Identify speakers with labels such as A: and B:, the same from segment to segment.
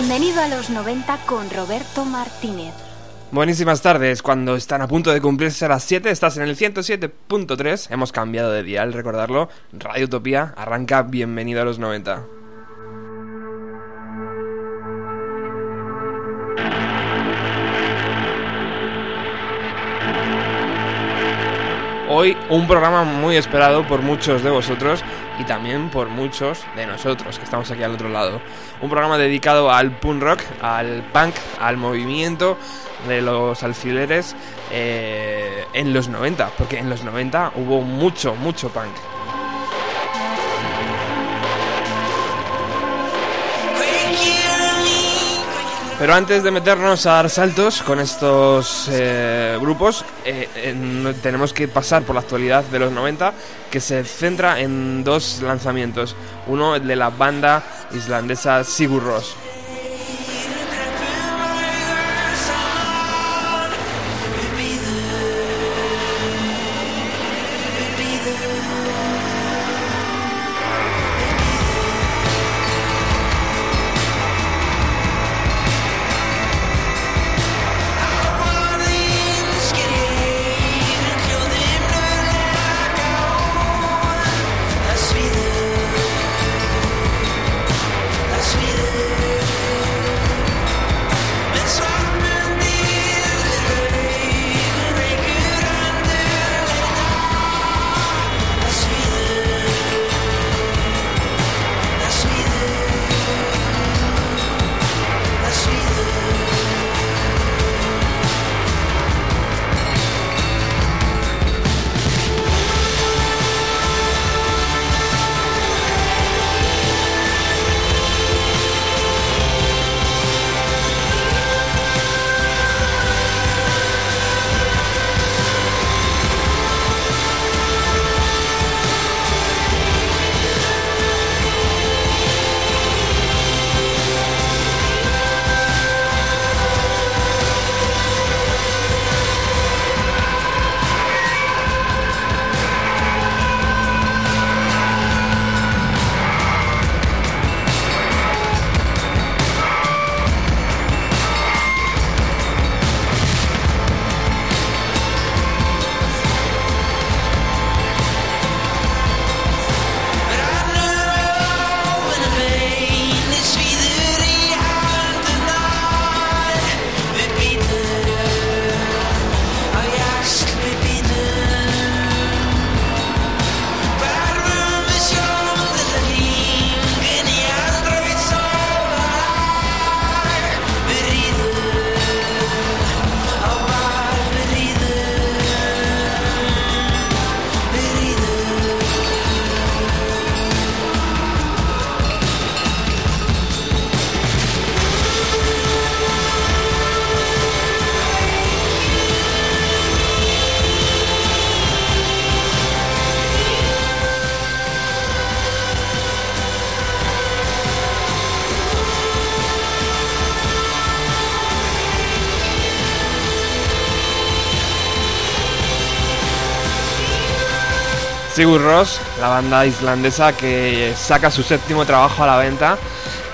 A: Bienvenido a los 90 con Roberto Martínez.
B: Buenísimas tardes, cuando están a punto de cumplirse las 7, estás en el 107.3, hemos cambiado de dial, recordarlo, Radio Utopía, arranca. Bienvenido a los 90. Hoy un programa muy esperado por muchos de vosotros y también por muchos de nosotros que estamos aquí al otro lado. Un programa dedicado al punk rock, al punk, al movimiento de los alfileres eh, en los 90, porque en los 90 hubo mucho, mucho punk. Pero antes de meternos a dar saltos con estos eh, grupos, eh, tenemos que pasar por la actualidad de los 90, que se centra en dos lanzamientos. Uno de la banda islandesa Sigur Rós. Sigur Rós, la banda islandesa que saca su séptimo trabajo a la venta,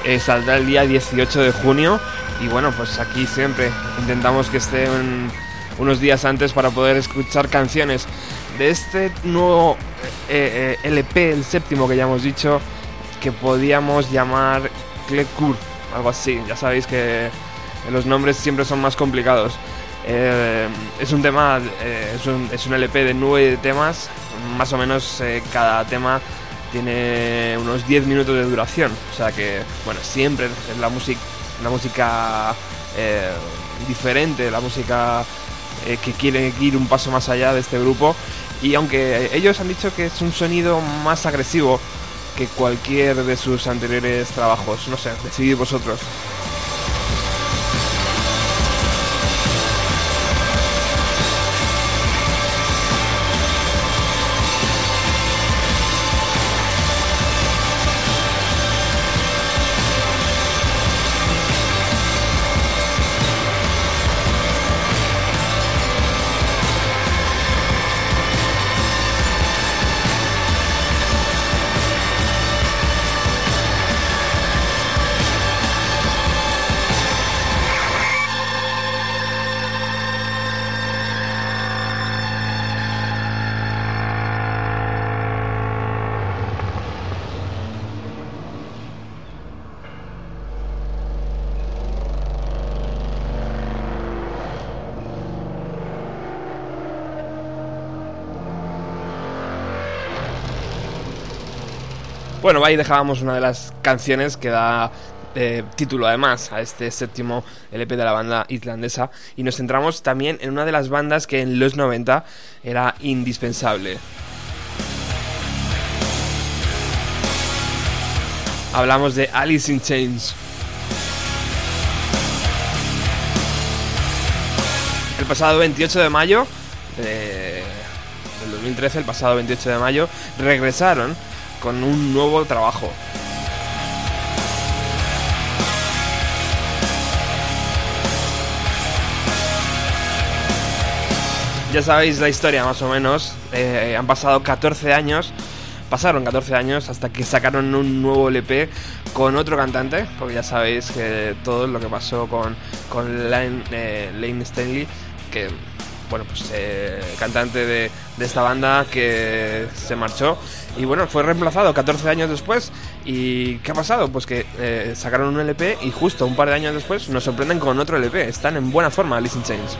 B: eh, saldrá el día 18 de junio y bueno, pues aquí siempre intentamos que esté un- unos días antes para poder escuchar canciones de este nuevo eh, eh, LP, el séptimo que ya hemos dicho, que podíamos llamar Klekur, algo así, ya sabéis que los nombres siempre son más complicados. Es un tema, es un LP de nueve temas, más o menos eh, cada tema tiene unos 10 minutos de duración, o sea que, bueno, siempre es la, música la música eh, diferente, la música eh, que quiere ir un paso más allá de este grupo. Y aunque ellos han dicho que es un sonido más agresivo que cualquier de sus anteriores trabajos, no sé, decidid vosotros. Bueno, ahí dejábamos una de las canciones que da eh, título además a este séptimo LP de la banda islandesa y nos centramos también en una de las bandas que en los 90 era indispensable. Hablamos de Alice in Chains. El pasado 28 de mayo eh, del 2013, el pasado 28 de mayo, regresaron con un nuevo trabajo. Ya sabéis la historia más o menos. Eh, han pasado 14 años. Pasaron 14 años hasta que sacaron un nuevo LP con otro cantante, porque ya sabéis que todo lo que pasó con, con Lane, eh, Lane Stanley, que bueno, pues eh, cantante de, esta banda que se marchó y bueno, fue reemplazado 14 años después. ¿Y qué ha pasado? Pues que eh, sacaron un LP y justo un par de años después nos sorprenden con otro LP. Están en buena forma, Listen Chains.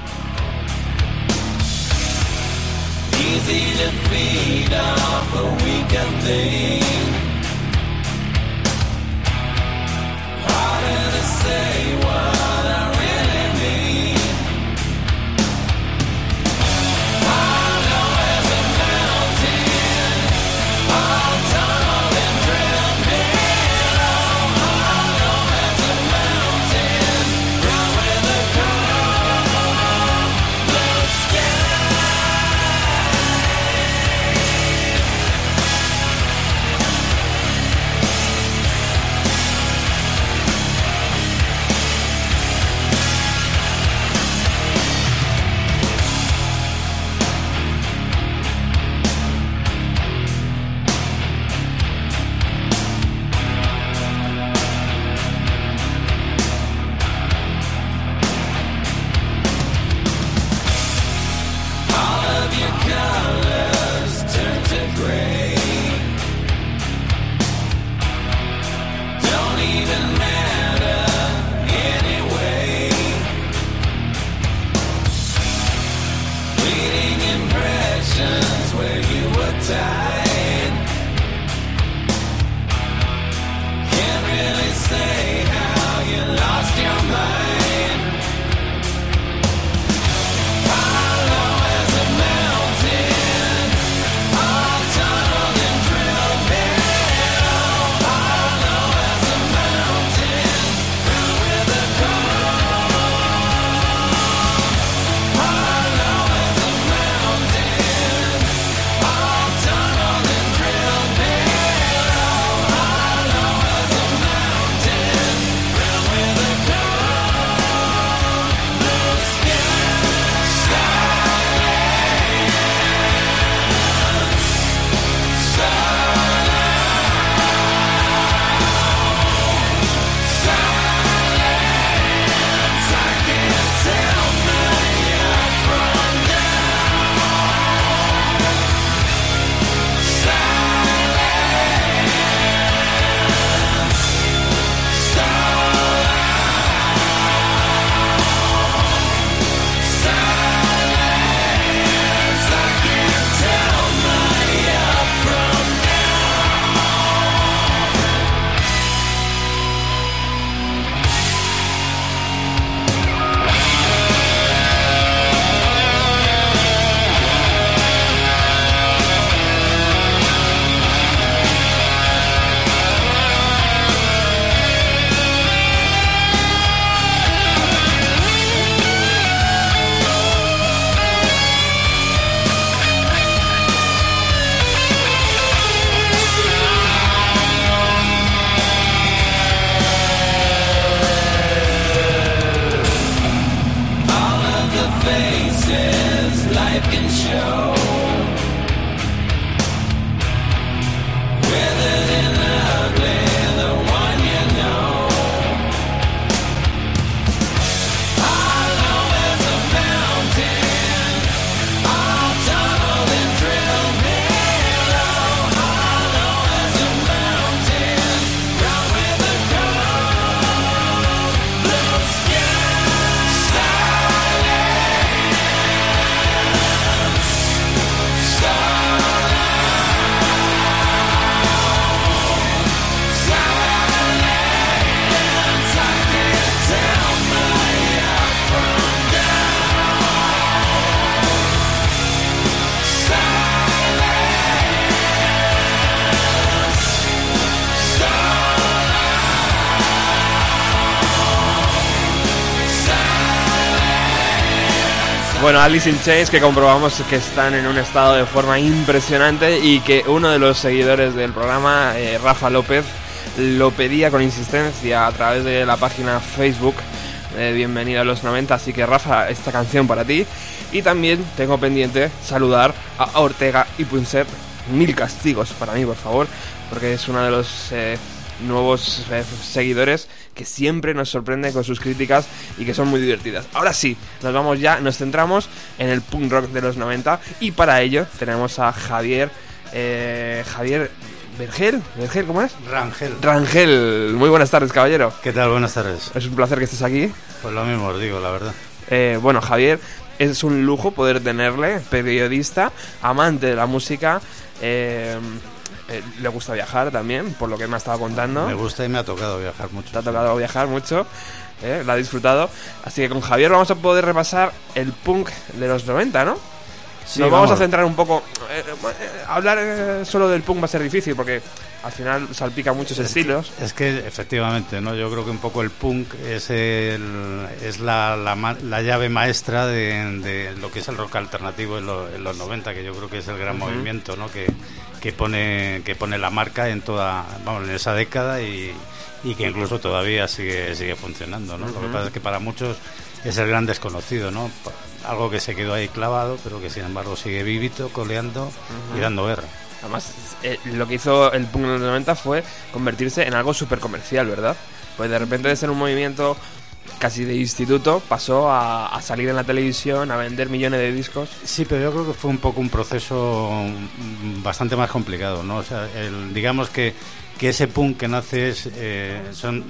C: Easy to feed off a weekend thing. Harder to say what
B: Alice in Chains que comprobamos que están en un estado de forma impresionante y que uno de los seguidores del programa, eh, Rafa López, lo pedía con insistencia a través de la página Facebook eh, Bienvenida a los 90, así que Rafa, esta canción para ti. Y también tengo pendiente saludar a Ortega y Punset, mil castigos para mí, por favor, porque es uno de los eh, nuevos eh, seguidores que siempre nos sorprende con sus críticas y que son muy divertidas. Ahora sí, nos vamos ya, nos centramos en el punk rock de los 90 y para ello tenemos a Javier, eh, Javier Vergel, Vergel, ¿cómo es?
D: Rangel.
B: Rangel, muy buenas tardes, caballero.
D: ¿Qué tal? Buenas tardes.
B: Es un placer que estés aquí.
D: Pues lo mismo os digo, la verdad.
B: Eh, bueno, Javier, es un lujo poder tenerle, periodista, amante de la música. eh, eh, le gusta viajar también, por lo que me ha estado contando.
D: Me gusta y me ha tocado viajar mucho.
B: Te ha tocado viajar mucho, eh, la ha disfrutado. Así que con Javier vamos a poder repasar el punk de los 90, ¿no?
D: Sí,
B: Nos vamos a
D: vamos.
B: centrar un poco. eh, eh, hablar eh, solo del punk va a ser difícil porque al final salpica muchos estilos.
D: Es que efectivamente, ¿no? Yo creo que un poco el punk es el, es la, la, la llave maestra de, de lo que es el rock alternativo en, lo- en los 90, que yo creo que es el gran movimiento, ¿no? Que, que pone que pone la marca en toda, vamos, en esa década y, y que incluso todavía sigue sigue funcionando, ¿no? Lo que pasa es que para muchos es el gran desconocido, ¿no? Algo que se quedó ahí clavado, pero que sin embargo sigue vivito, coleando y dando guerra.
B: Además, eh, lo que hizo el punk en los 90 fue convertirse en algo súper comercial, ¿verdad? Pues de repente de ser un movimiento casi de instituto pasó a, salir en la televisión, a vender millones de discos.
D: Sí, pero yo creo que fue un poco un proceso bastante más complicado, ¿no? Digamos que, que ese punk que nace es, eh,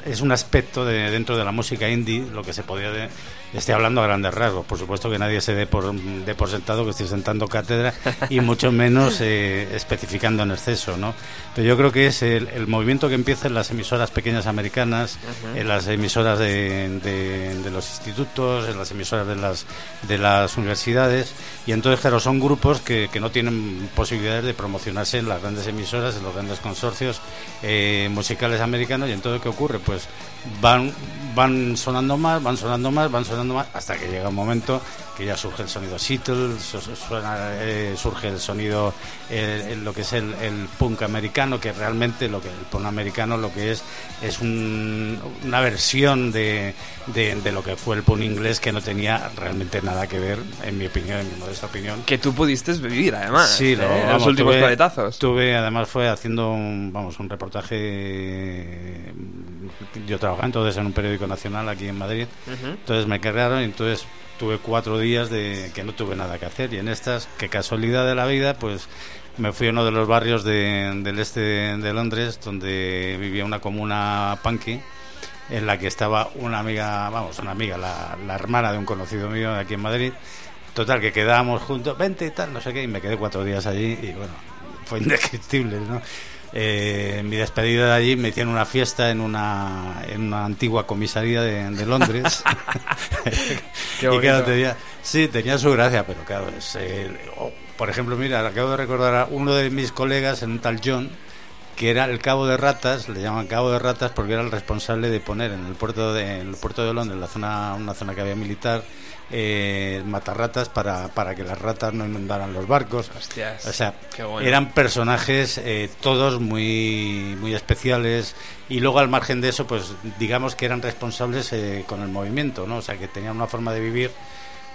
D: es un aspecto de, dentro de la música indie, lo que se podía... De, estoy hablando a grandes rasgos, por supuesto que nadie se dé por, dé por sentado que estoy sentando cátedra y mucho menos eh, especificando en exceso, ¿no? Pero yo creo que es el, el movimiento que empieza en las emisoras pequeñas americanas, en las emisoras de, de- de los institutos, en las emisoras de las, de las universidades, y entonces, claro, son grupos que, que no tienen posibilidades de promocionarse en las grandes emisoras, en los grandes consorcios eh, musicales americanos, y entonces, ¿qué ocurre? Pues van, van sonando más, van sonando más, van sonando hasta que llega un momento que ya surge el sonido Seattle, su- su- suena, eh, surge el sonido, eh, lo que es el, el punk americano, que realmente lo que el punk americano lo que es es un- una versión de, de, de lo que fue el punk inglés que no tenía realmente nada que ver, en mi opinión, en mi modesta opinión.
B: Que tú pudiste vivir, además.
D: Sí,
B: ¿eh?
D: lo-
B: los últimos
D: tuve-
B: coletazos.
D: Tuve, además, fue haciendo un, vamos, un reportaje. Yo trabajaba entonces en un periódico nacional aquí en Madrid. Entonces me cargaron y entonces tuve cuatro días de que no tuve nada que hacer. Y en estas, que casualidad de la vida, pues me fui a uno de los barrios de- del este de Londres, donde vivía una comuna punky en la que estaba una amiga, vamos, una amiga, la, hermana de un conocido mío aquí en Madrid. Total, que quedábamos juntos, vente y tal, no sé qué, y me quedé cuatro días allí y bueno, fue indescriptible, ¿no? Eh, en mi despedida de allí me hicieron una fiesta en una, en una antigua comisaría de, de Londres.
B: Qué
D: y claro, tenía, sí, tenía su gracia, pero claro, es, eh, oh, por ejemplo, mira, acabo de recordar a uno de mis colegas, en un tal John, que era el cabo de ratas, le llaman cabo de ratas porque era el responsable de poner en el puerto de, en el puerto de Londres, la zona, una zona que había militar, eh, matarratas para, para que las ratas no inundaran los barcos.
B: Hostias.
D: O sea,
B: bueno.
D: eran personajes eh, todos muy, muy especiales y luego al margen de eso, pues digamos que eran responsables eh, con el movimiento, ¿no? O sea, que tenían una forma de vivir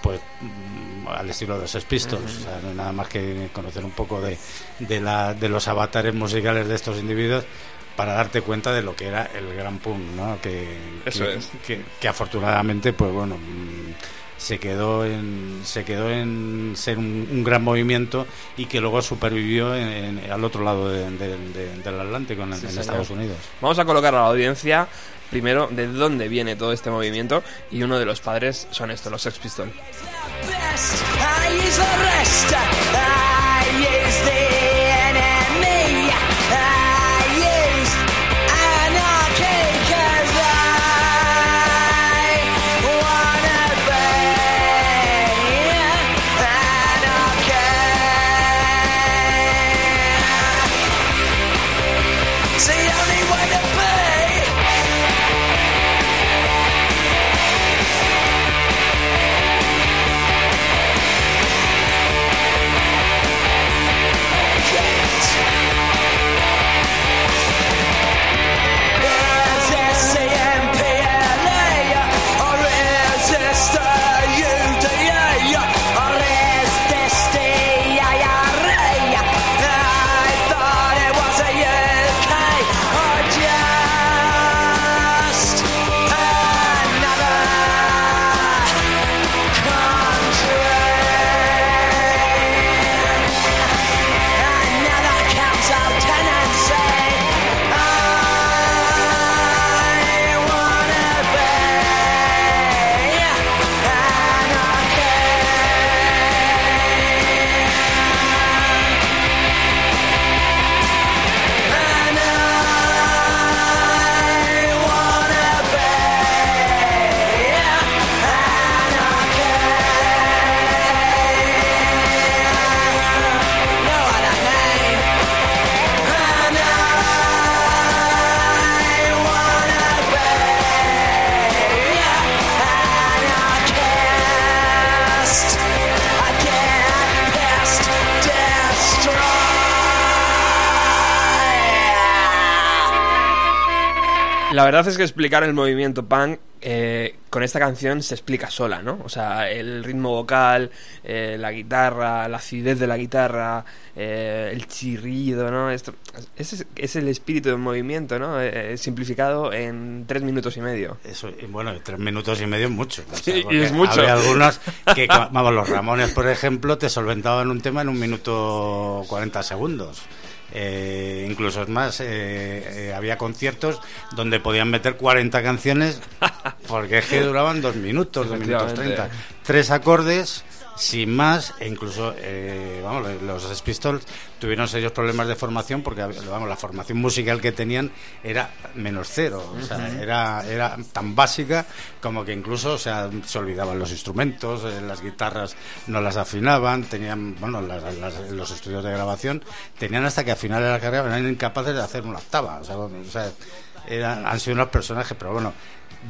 D: pues mm, al estilo de los Pistols. O sea, nada más que conocer un poco de, de, la, de los avatares musicales de estos individuos para darte cuenta de lo que era el gran punk, ¿no? Que,
C: Eso
D: que,
C: es.
D: que- que afortunadamente, pues bueno, mm, se quedó en se quedó en ser un, un gran movimiento y que luego supervivió en- en- al otro lado de- de- de- del Atlántico, en, en
C: señor.
D: Estados Unidos.
C: Vamos a colocar a la audiencia primero de dónde viene todo este movimiento y uno de los padres son estos, los Sex Pistols. La verdad es que explicar el movimiento punk eh, con esta canción se explica sola, ¿no? O sea, el ritmo vocal, eh, la guitarra, la acidez de la guitarra, eh, el chirrido, ¿no? Esto, ese es, el espíritu del movimiento, ¿no? Eh, simplificado en tres minutos y medio.
D: Eso, y bueno, tres minutos y medio es mucho. o sea,
C: Sí, y es mucho.
D: Había algunos que, vamos, los Ramones, por ejemplo, te solventaban un tema en un minuto 40 segundos. Eh, incluso es más, eh, eh, había conciertos donde podían meter 40 canciones porque es que duraban dos minutos, dos minutos
C: Efectivamente.
D: 30. Tres acordes, sin más, e incluso, eh, vamos, los Sex Pistols tuvieron serios problemas de formación porque, vamos, la formación musical que tenían era menos cero, o sea, era, era tan básica como que incluso, o sea, se olvidaban los instrumentos, eh, las guitarras no las afinaban, tenían, bueno, las- las- los estudios de grabación tenían hasta que a finales de la carrera eran incapaces de hacer una octava, o sea, o sea, eran- han sido unos personajes, pero bueno,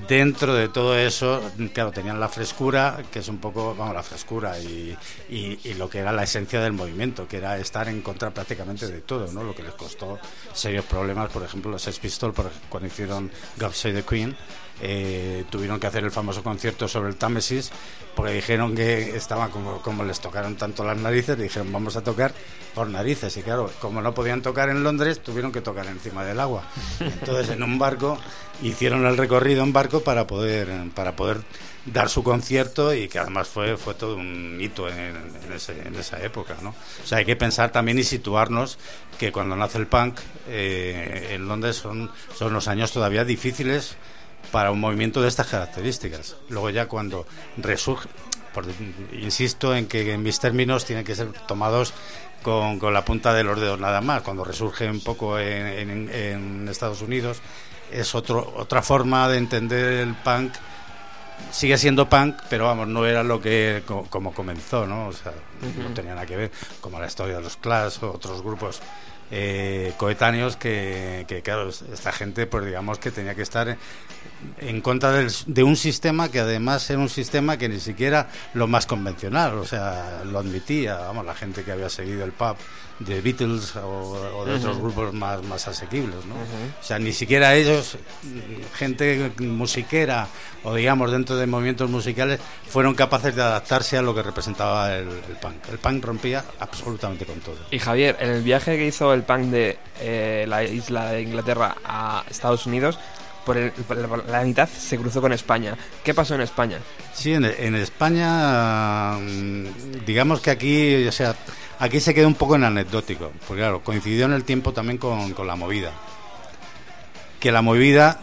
D: dentro de todo eso, claro, tenían la frescura, que es un poco, vamos, la frescura y, y- lo que era la esencia del movimiento, que era estar en contra prácticamente de todo, ¿no? Lo que les costó serios problemas, por ejemplo, los Sex Pistols, cuando hicieron God the Queen, eh, tuvieron que hacer el famoso concierto sobre el Támesis, porque dijeron que estaban como, como les tocaron tanto las narices, dijeron vamos a tocar por narices, y claro, como no podían tocar en Londres, tuvieron que tocar encima del agua. Entonces en un barco hicieron el recorrido en barco para poder, para poder dar su concierto y que además fue, fue todo un hito en, en ese- en esa época, ¿no? O sea, hay que pensar también y situarnos que cuando nace el punk eh, en Londres son, son los años todavía difíciles para un movimiento de estas características. Luego ya cuando resurge, por- insisto en que en mis términos tienen que ser tomados con, con la punta de los dedos nada más. Cuando resurge un poco en, en- en Estados Unidos es otro, otra forma de entender el punk. Sigue siendo punk, pero vamos, no era lo que co- como comenzó, ¿no? O sea, no tenía nada que ver, como la historia de los Clash o otros grupos eh, coetáneos que, que, claro, esta gente, pues digamos que tenía que estar en contra del- de un sistema que además era un sistema que ni siquiera lo más convencional, o sea, lo admitía, vamos, la gente que había seguido el pub de Beatles o, o de otros grupos más, más asequibles, ¿no? O sea, ni siquiera ellos, gente musiquera o digamos dentro de movimientos musicales, fueron capaces de adaptarse a lo que representaba el, el punk. El punk rompía absolutamente con todo.
B: Y Javier, en el viaje que hizo el punk de eh, la isla de Inglaterra a Estados Unidos, por, el- la, la mitad se cruzó con España. ¿Qué pasó en España?
D: Sí, en, en España, mm, digamos que aquí, o sea, aquí se quedó un poco en anecdótico, porque claro, coincidió en el tiempo también con, con la movida. Que la movida,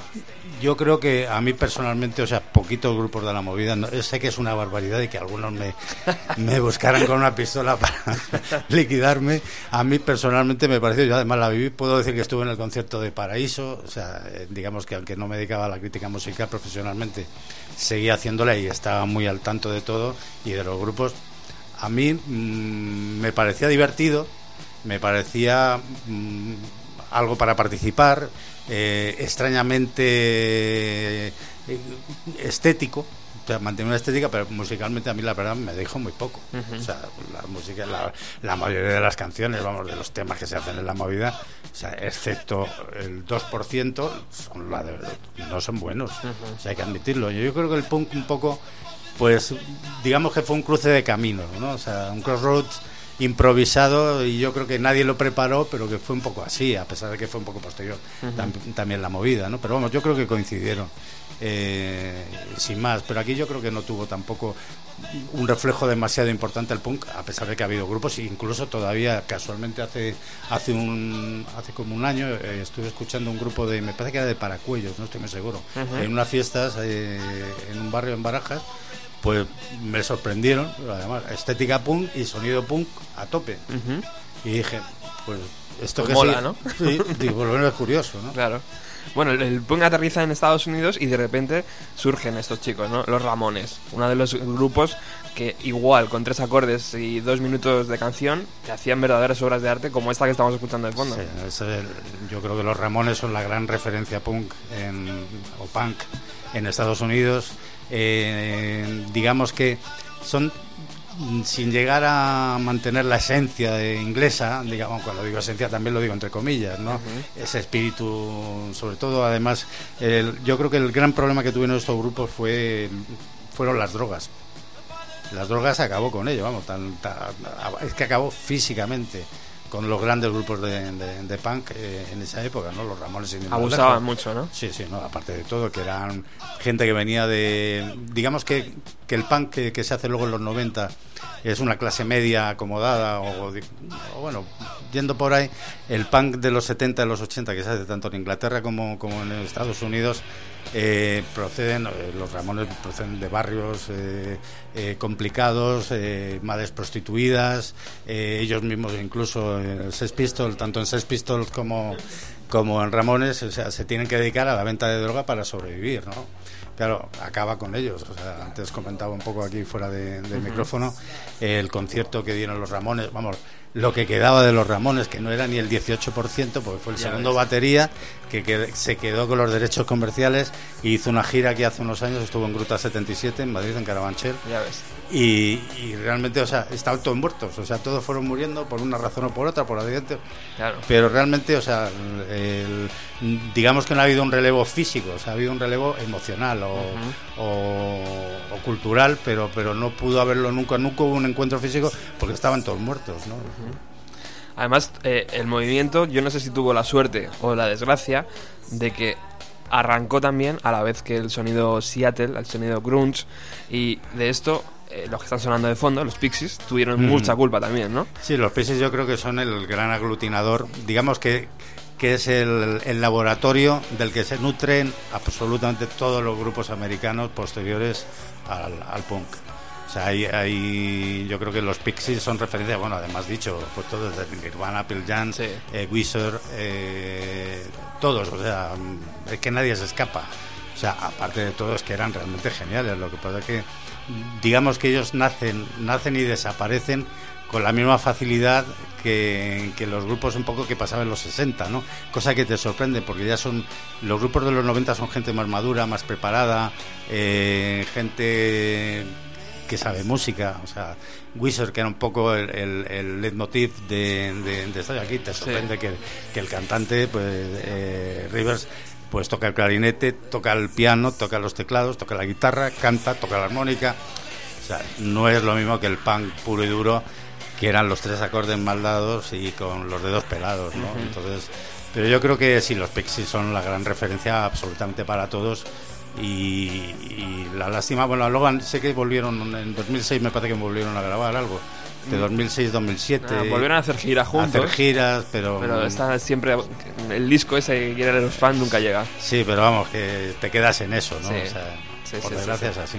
D: yo creo que a mí personalmente, o sea, poquitos grupos de la movida, sé que es una barbaridad y que algunos me, me buscaran con una pistola para liquidarme. A mí personalmente me pareció, yo además la viví, puedo decir que estuve en el concierto de Paraíso, o sea, eh, digamos que aunque no me dedicaba a la crítica musical profesionalmente, seguía haciéndola y estaba muy al tanto de todo y de los grupos. A mí mm, me parecía divertido, me parecía mm, algo para participar, eh, extrañamente eh, estético. O sea, una estética, pero musicalmente a mí la verdad me dejó muy poco. O sea, la música, la, la mayoría de las canciones, vamos, de los temas que se hacen en la movida, o sea, excepto el 2%, son la de- no son buenos. O sea, hay que admitirlo. Yo, yo creo que el punk un poco, pues, digamos que fue un cruce de caminos, ¿no? O sea, un crossroads improvisado y yo creo que nadie lo preparó, pero que fue un poco así, a pesar de que fue un poco posterior tam- también la movida, ¿no? Pero vamos, yo creo que coincidieron, eh, sin más. Pero aquí yo creo que no tuvo tampoco un reflejo demasiado importante el punk, a pesar de que ha habido grupos, incluso todavía casualmente hace hace un hace como un año eh, estuve escuchando un grupo de, me parece que era de Paracuellos, no estoy muy seguro, en unas fiestas eh, en un barrio en Barajas pues me sorprendieron, además, estética punk y sonido punk a tope. Y dije, pues esto
B: Pues
D: que
B: mola,
D: sí,
B: ¿no?
D: Sí, digo, por lo menos es curioso, ¿no?
B: Claro. Bueno, el, el punk aterriza en Estados Unidos y de repente surgen estos chicos, ¿no? Los Ramones, uno de los grupos que igual con tres acordes y dos minutos de canción te hacían verdaderas obras de arte como esta que estamos escuchando de fondo.
D: Sí, es el- yo creo que los Ramones son la gran referencia punk en, o punk en Estados Unidos. Eh, digamos que son sin llegar a mantener la esencia de inglesa, digamos, cuando digo esencia también lo digo entre comillas, ¿no? Ese espíritu, sobre todo, además, el- yo creo que el gran problema que tuvieron estos grupos fue fueron las drogas. Las drogas acabó con ello, vamos, tan- tan- es que acabó físicamente con los grandes grupos de, de- de punk eh, en esa época, ¿no? Los Ramones más
B: Abusaban mucho, ¿no?
D: Sí, sí, no, aparte de todo, que eran gente que venía de. Digamos que, que el punk que, que se hace luego en los 90 es una clase media acomodada, o, bueno, yendo por ahí, el punk de los 70 y los 80 que se hace tanto en Inglaterra como, como en Estados Unidos. Eh, proceden, eh, los Ramones proceden de barrios eh, eh, complicados, eh, madres prostituidas, eh, ellos mismos incluso en Sex Pistols, tanto en Sex Pistols como, como en Ramones, o sea, se tienen que dedicar a la venta de droga para sobrevivir, ¿no? Claro, acaba con ellos. O sea, antes comentaba un poco aquí fuera de, del micrófono el concierto que dieron los Ramones. Vamos, lo que quedaba de los Ramones, que no era ni el 18%, porque fue el
B: Ya
D: segundo
B: ves.
D: batería, que, qued- se quedó con los derechos comerciales y hizo una gira que hace unos años estuvo en Gruta 77, en Madrid, en Carabanchel.
B: Ya ves.
D: Y, y realmente, o sea, estaban todos muertos. O sea, todos fueron muriendo por una razón o por otra, por accidente.
B: Claro.
D: Pero realmente, o sea, el- digamos que no ha habido un relevo físico, o sea, ha habido un relevo emocional o, o- o cultural, pero, pero no pudo haberlo nunca, nunca hubo un encuentro físico porque estaban todos muertos, ¿no?
B: Además, eh, el movimiento, yo no sé si tuvo la suerte o la desgracia de que arrancó también a la vez que el sonido Seattle, el sonido grunge, y de esto, eh, los que están sonando de fondo, los Pixies, tuvieron
D: Mm.
B: mucha culpa también, ¿no?
D: Sí, los Pixies yo creo que son el gran aglutinador, digamos que, que es el, el laboratorio del que se nutren absolutamente todos los grupos americanos posteriores al, al punk. O sea, hay, hay- yo creo que los Pixies son referencia, bueno, además dicho, pues todos, desde Nirvana, Pearl Jam,
B: Sí.
D: eh, Weezer, eh, todos, o sea, mm, es que nadie se escapa. O sea, aparte de todo, es que eran realmente geniales. Lo que pasa es que, digamos que ellos nacen, nacen y desaparecen con la misma facilidad que, que los grupos un poco que pasaban en los 60, ¿no? Cosa que te sorprende porque ya son los grupos de los 90 son gente más madura, más preparada, eh, gente que sabe música, o sea, Wizard que era un poco el, el, el leitmotiv de, de, de estar aquí, te sorprende que, que el cantante, pues eh, Rivers, pues toca el clarinete, toca el piano, toca los teclados, toca la guitarra, canta, toca la armónica, o sea, no es lo mismo que el punk puro y duro, que eran los tres acordes mal dados y con los dedos pelados, ¿no? Entonces, pero yo creo que sí, los Pixies son la gran referencia absolutamente para todos. Y, y la lástima, bueno, luego sé que volvieron en 2006, me parece que volvieron a grabar algo, de 2006-2007.
B: Ah, volvieron a hacer gira juntos.
D: hacer giras, pero.
B: Pero está siempre. El disco ese que quieren los fans nunca llega.
D: Sí, pero vamos, que te quedas en eso, ¿no?
B: Sí.
D: O sea,
B: Sí,
D: por
B: sí,
D: desgracia es así.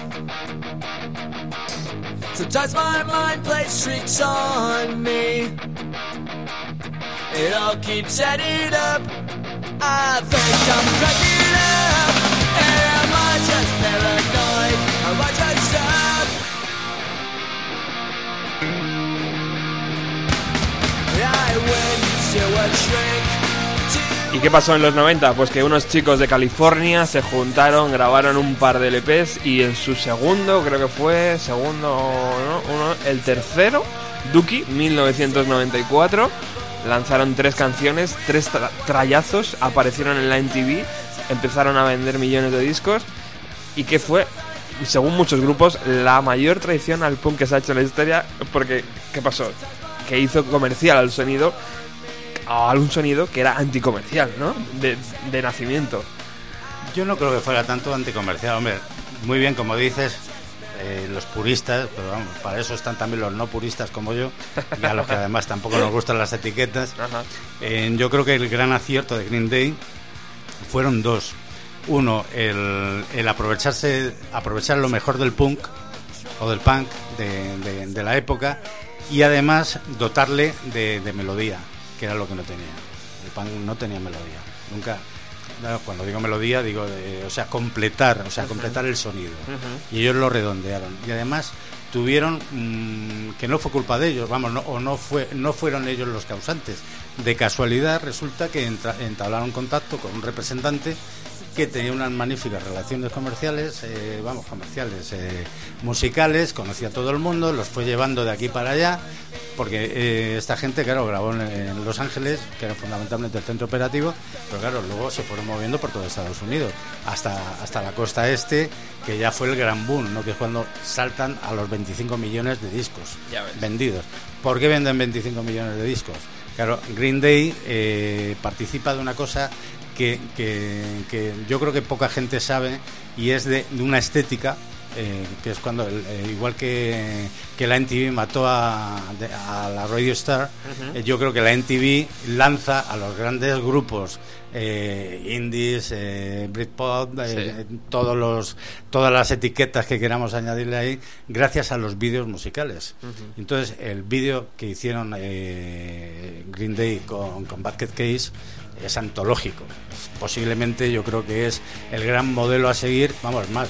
C: Sometimes my mind plays tricks on me. It all keeps adding up. I think I'm cracking up. Am I just paranoid? Am I just up? I went to a shrink.
B: ¿Y qué pasó en los 90? Pues que unos chicos de California se juntaron, grabaron un par de LPs y en su segundo, creo que fue segundo, ¿no? Uno, el tercero, Duki, 1994, lanzaron tres canciones, tres tra- trayazos, aparecieron en la MTV, empezaron a vender millones de discos y que fue, según muchos grupos, la mayor traición al punk que se ha hecho en la historia porque, ¿qué pasó? Que hizo comercial al sonido a algún sonido que era anticomercial, ¿no? De, de nacimiento.
D: Yo no creo que fuera tanto anticomercial, hombre. Muy bien, como dices, eh, los puristas, pero vamos, para eso están también los no puristas como yo, y a los que además tampoco nos gustan las etiquetas. Eh, yo creo que el gran acierto de Green Day fueron dos. Uno, el, el aprovecharse, aprovechar lo mejor del punk o del punk de, de- de la época y además dotarle de, de melodía, que era lo que no tenía. El punk no tenía melodía, nunca. cuando digo melodía, digo, de- o sea, completar, o sea, completar el sonido. Y ellos lo redondearon. Y además tuvieron mm, que no fue culpa de ellos, vamos, no, o no fue, no fueron ellos los causantes. De casualidad resulta que entra- entablaron contacto con un representante que tenía unas magníficas relaciones comerciales, eh, vamos, comerciales, eh, musicales, conocía a todo el mundo, los fue llevando de aquí para allá, porque eh, esta gente, claro, grabó en, en Los Ángeles, que era fundamentalmente el centro operativo, pero claro, luego se fueron moviendo por todo Estados Unidos, hasta, hasta la costa este, que ya fue el gran boom, ¿no? que es cuando saltan a los 25 millones de discos vendidos. ¿Por qué venden 25 millones de discos? Claro, Green Day participa de una cosa que, que- que yo creo que poca gente sabe y es de, de una estética eh, que es cuando, eh, igual que, que la MTV mató a, a la Radio Star, eh, yo creo que la MTV lanza a los grandes grupos eh, indies, eh, Britpop, eh, todos los, todas las etiquetas que queramos añadirle ahí, gracias a los vídeos musicales. Entonces, el vídeo que hicieron Green Day con, con Basket Case es antológico. Posiblemente yo creo que es el gran modelo a seguir, vamos más,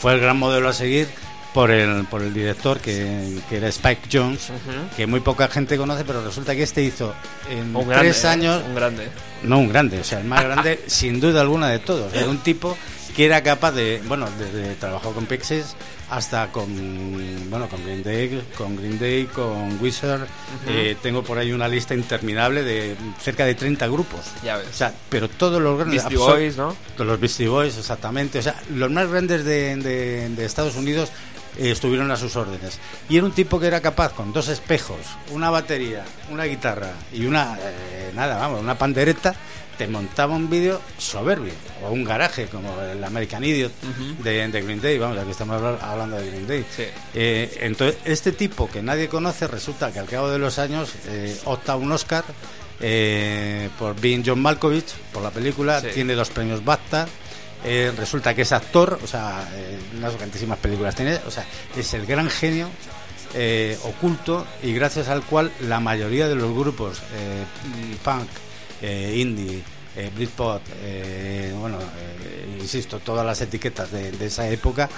D: fue el gran modelo a seguir por el, por el director que, que era Spike Jones, que muy poca gente conoce, pero resulta que este hizo en
B: Un
D: tres
B: ¿eh?
D: años
B: Un grande.
D: no un grande, o sea, el más grande sin duda alguna de todos. Era un tipo que era capaz de, bueno, desde trabajó con Pixies hasta con, bueno, con Green Day, con Green Day, con Wizard. Eh, tengo por ahí una lista interminable de cerca de 30 grupos.
B: Ya ves.
D: O sea, pero todos los grandes.
B: Beastie Boys, ¿no?
D: los Beastie Boys, exactamente. O sea, los más grandes de, de- de Estados Unidos eh, estuvieron a sus órdenes. Y era un tipo que era capaz, con dos espejos, una batería, una guitarra y una, eh, nada, vamos, una pandereta, te montaba un vídeo soberbio. O un garaje, como el American Idiot de, de Green Day. Vamos, aquí estamos habla- hablando de Green Day.
B: Sí.
D: Eh, entonces, este tipo que nadie conoce, resulta que al cabo de los años eh, opta un Oscar eh, por Being John Malkovich, por la película,
B: Sí.
D: tiene dos premios BAFTA. eh, resulta que es actor, o sea, eh, unas grandísimas películas tiene, o sea, es el gran genio eh, oculto y gracias al cual la mayoría de los grupos punk, indie, eh, eh, bueno, eh, insisto, todas las etiquetas de, de esa época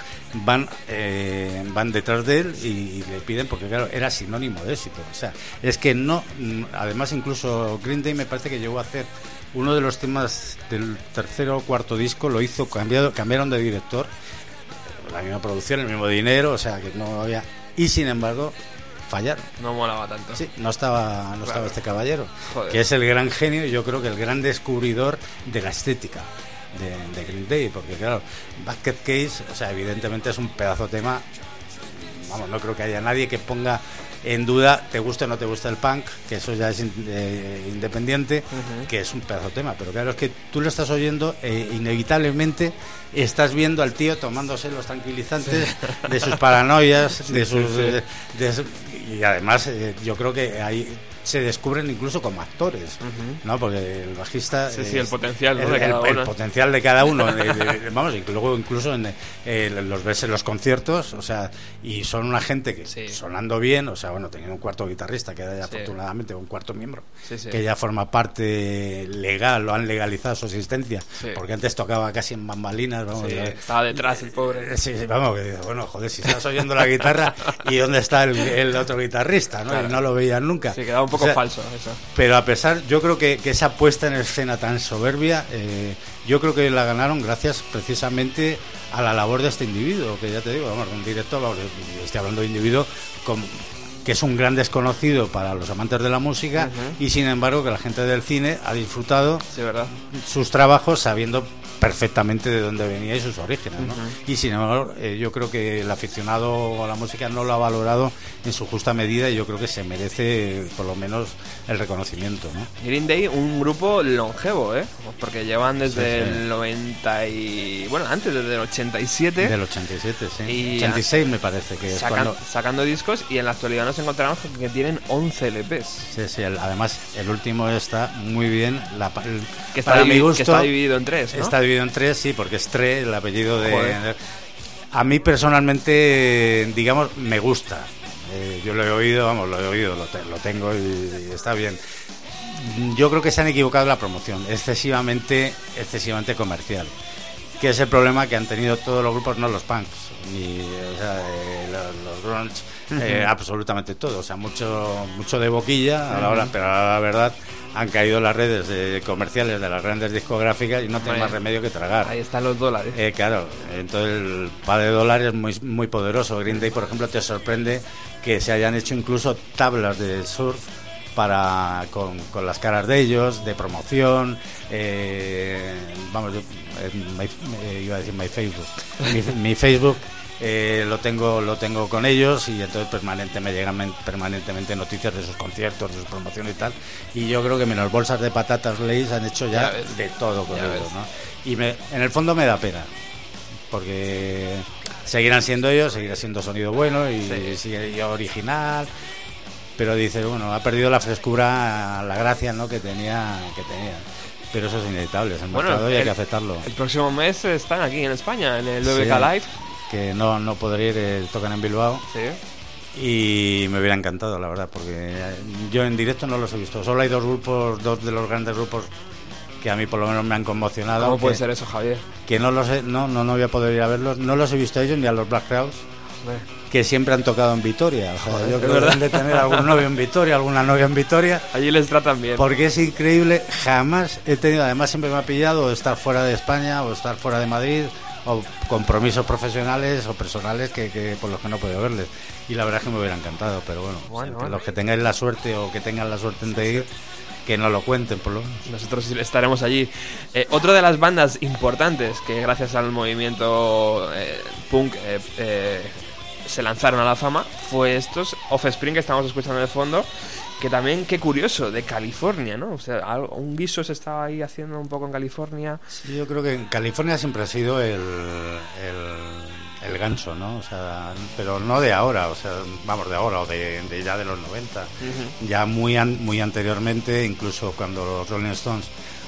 D: van eh, van detrás de él y, y le piden porque claro era sinónimo de éxito. O sea, es que no, mm, además incluso Green Day me parece que llegó a hacer uno de los temas del tercer o cuarto disco lo hizo cambiado, cambiaron de director, la misma producción, el mismo dinero, o sea que no había y sin embargo fallaron.
B: No molaba tanto.
D: Sí, no estaba, no estaba este caballero,
B: Joder.
D: que es el gran genio y yo creo que el gran descubridor de la estética de, de Green Day, porque claro, Basket Case, o sea, evidentemente es un pedazo de tema, vamos, no creo que haya nadie que ponga en duda, te guste o no te gusta el punk, que eso ya es in- eh, independiente, que es un pedazo de tema, pero claro, es que tú lo estás oyendo e inevitablemente estás viendo al tío tomándose los tranquilizantes de sus paranoias, de sus... eh, de y además eh, yo creo que ahí se descubren incluso como actores, ¿no? Porque el bajista...
B: Sí, sí, el potencial, ¿no?
D: el,
B: de cada
D: el- el
B: uno.
D: potencial de cada uno. de- de- vamos, y luego incluso en, eh, los ves en los conciertos, o sea, y son una gente que
B: Sí.
D: sonando bien, o sea, bueno, teniendo un cuarto guitarrista, que ya afortunadamente un cuarto miembro, que ya forma parte legal, lo han legalizado su existencia, porque antes tocaba casi en bambalinas, vamos,
B: estaba detrás el pobre.
D: eh, Sí, vamos, que bueno, joder, si estás oyendo la guitarra y dónde está el, el otro guitarrista, ¿no?
B: Claro.
D: Y no lo veías nunca.
B: Sí, quedaba un poco
D: O sea,
B: falso eso.
D: Pero a pesar, yo creo que, que esa puesta en escena tan soberbia, eh, yo creo que la ganaron gracias precisamente a la labor de este individuo, que ya te digo, vamos, un directo, vamos, estoy hablando de individuo con- que es un gran desconocido para los amantes de la música y sin embargo que la gente del cine ha disfrutado
B: Sí, ¿verdad?
D: sus trabajos sabiendo perfectamente de dónde venía y sus orígenes. ¿no? Y sin embargo, eh, yo creo que el aficionado a la música no lo ha valorado en su justa medida y yo creo que se merece por lo menos el reconocimiento. ¿no?
B: Green Day, un grupo longevo, ¿eh? Porque llevan desde
D: Sí, sí.
B: el 90 y... Bueno, antes, desde el 87.
D: Del 87, sí.
B: Y-
D: 86 me parece que es
B: sacan-
D: cuando...
B: sacando discos y en la actualidad nos encontramos con que tienen 11 LPs.
D: Sí, sí, el- además el último está muy bien. La, el-
B: Que está,
D: para mi gusto,
B: que está dividido en tres, ¿no?
D: Está dividido en tres, sí, porque es Tre, el apellido de...
B: Joder.
D: A mí personalmente, digamos, me gusta. Eh, yo lo he oído, vamos, lo he oído, lo, te- lo tengo y, y está bien. Yo creo que se han equivocado la promoción, excesivamente, excesivamente comercial. Que es el problema que han tenido todos los grupos, no los punks, ni o sea, eh, los, los grunge, eh, absolutamente todo. O sea, mucho, mucho de boquilla a la hora, pero a la verdad han caído las redes eh, comerciales de las grandes discográficas y no
B: Hombre.
D: más remedio que tragar.
B: Ahí están los dólares.
D: Eh, claro, entonces el par de dólares es muy, muy poderoso. Green Day, por ejemplo, te sorprende que se hayan hecho incluso tablas de surf para con, con las caras de ellos, de promoción. eh, vamos, yo, my- eh, iba a decir my Facebook. Mi, mi Facebook eh, lo tengo lo tengo con ellos y entonces permanente me llegan men- permanentemente noticias de sus conciertos, de sus promociones y tal. Y yo creo que menos bolsas de patatas Lays han hecho ya, de todo con ellos. ¿no? Y me- en el fondo me da pena, porque seguirán siendo ellos, seguirá siendo sonido bueno y,
B: Sí.
D: sigue original, pero dices, bueno, ha perdido la frescura, la gracia ¿no? que tenía que tenía. Pero eso es inevitable, es el
B: Bueno,
D: mercado y hay que aceptarlo.
B: El próximo mes están aquí en España, en el
D: Sí.
B: BBK Live.
D: Que no, no podré ir, eh, tocan en Bilbao
B: Sí.
D: y me hubiera encantado, la verdad, porque eh, yo en directo no los he visto. Solo hay dos grupos, dos de los grandes grupos que a mí por lo menos me han conmocionado.
B: ¿Cómo puede ser eso, Javier?
D: que no los he, no, no, no voy a poder ir a verlos, no los he visto a ellos ni a los Black Crowes,
B: Hombre,
D: que siempre han tocado en Vitoria. O sea,
B: Joder,
D: yo creo que deben de tener algún novio en Vitoria, alguna novia en Vitoria,
B: Allí les tratan bien.
D: porque es increíble, jamás he tenido, además siempre me ha pillado estar fuera de España o estar fuera de Madrid o compromisos profesionales o personales que, por los que no puedo verles. Y la verdad es que me hubiera encantado, pero bueno, los que tengáis la suerte o que tengan la suerte de ir, que no lo cuenten por lo menos.
C: Nosotros estaremos allí. Eh, otra de las bandas importantes que gracias al movimiento eh, punk eh, se lanzaron a la fama fue estos Offspring que estamos escuchando de fondo que también, qué curioso, de California, ¿no? O sea, un guiso se estaba ahí haciendo un poco en California.
D: Sí, yo creo que en California siempre ha sido el, el, gancho, ¿no? O sea, pero no de ahora, o sea, vamos, de ahora o de, ya de los 90. Ya muy, muy anteriormente, incluso cuando los Rolling Stones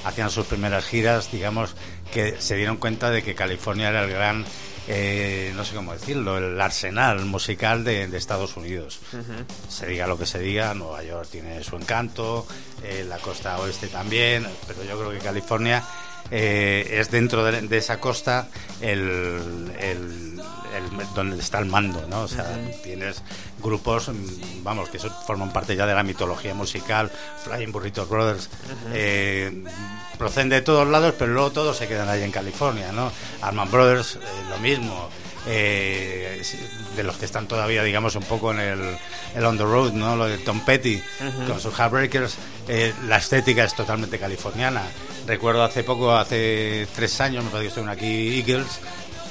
D: hacían sus primeras giras, digamos, que se dieron cuenta de que California era el gran eh, no sé cómo decirlo, el arsenal musical de, Estados Unidos. Se diga lo que se diga, Nueva York tiene su encanto, eh, la costa oeste también, pero yo creo que California eh, es dentro de, esa costa el, donde está el mando, ¿no? O sea, tienes grupos, mm, vamos, que forman parte ya de la mitología musical, Flying Burritos Brothers, eh, proceden de todos lados, pero luego todos se quedan ahí en California, ¿no? Arman Brothers, eh, lo mismo. Eh, de los que están todavía, digamos, un poco en el, on the road, ¿no? Lo de Tom Petty con sus Heartbreakers, la estética es totalmente californiana. Recuerdo hace poco, hace tres años, me parece que estuvieron aquí Eagles,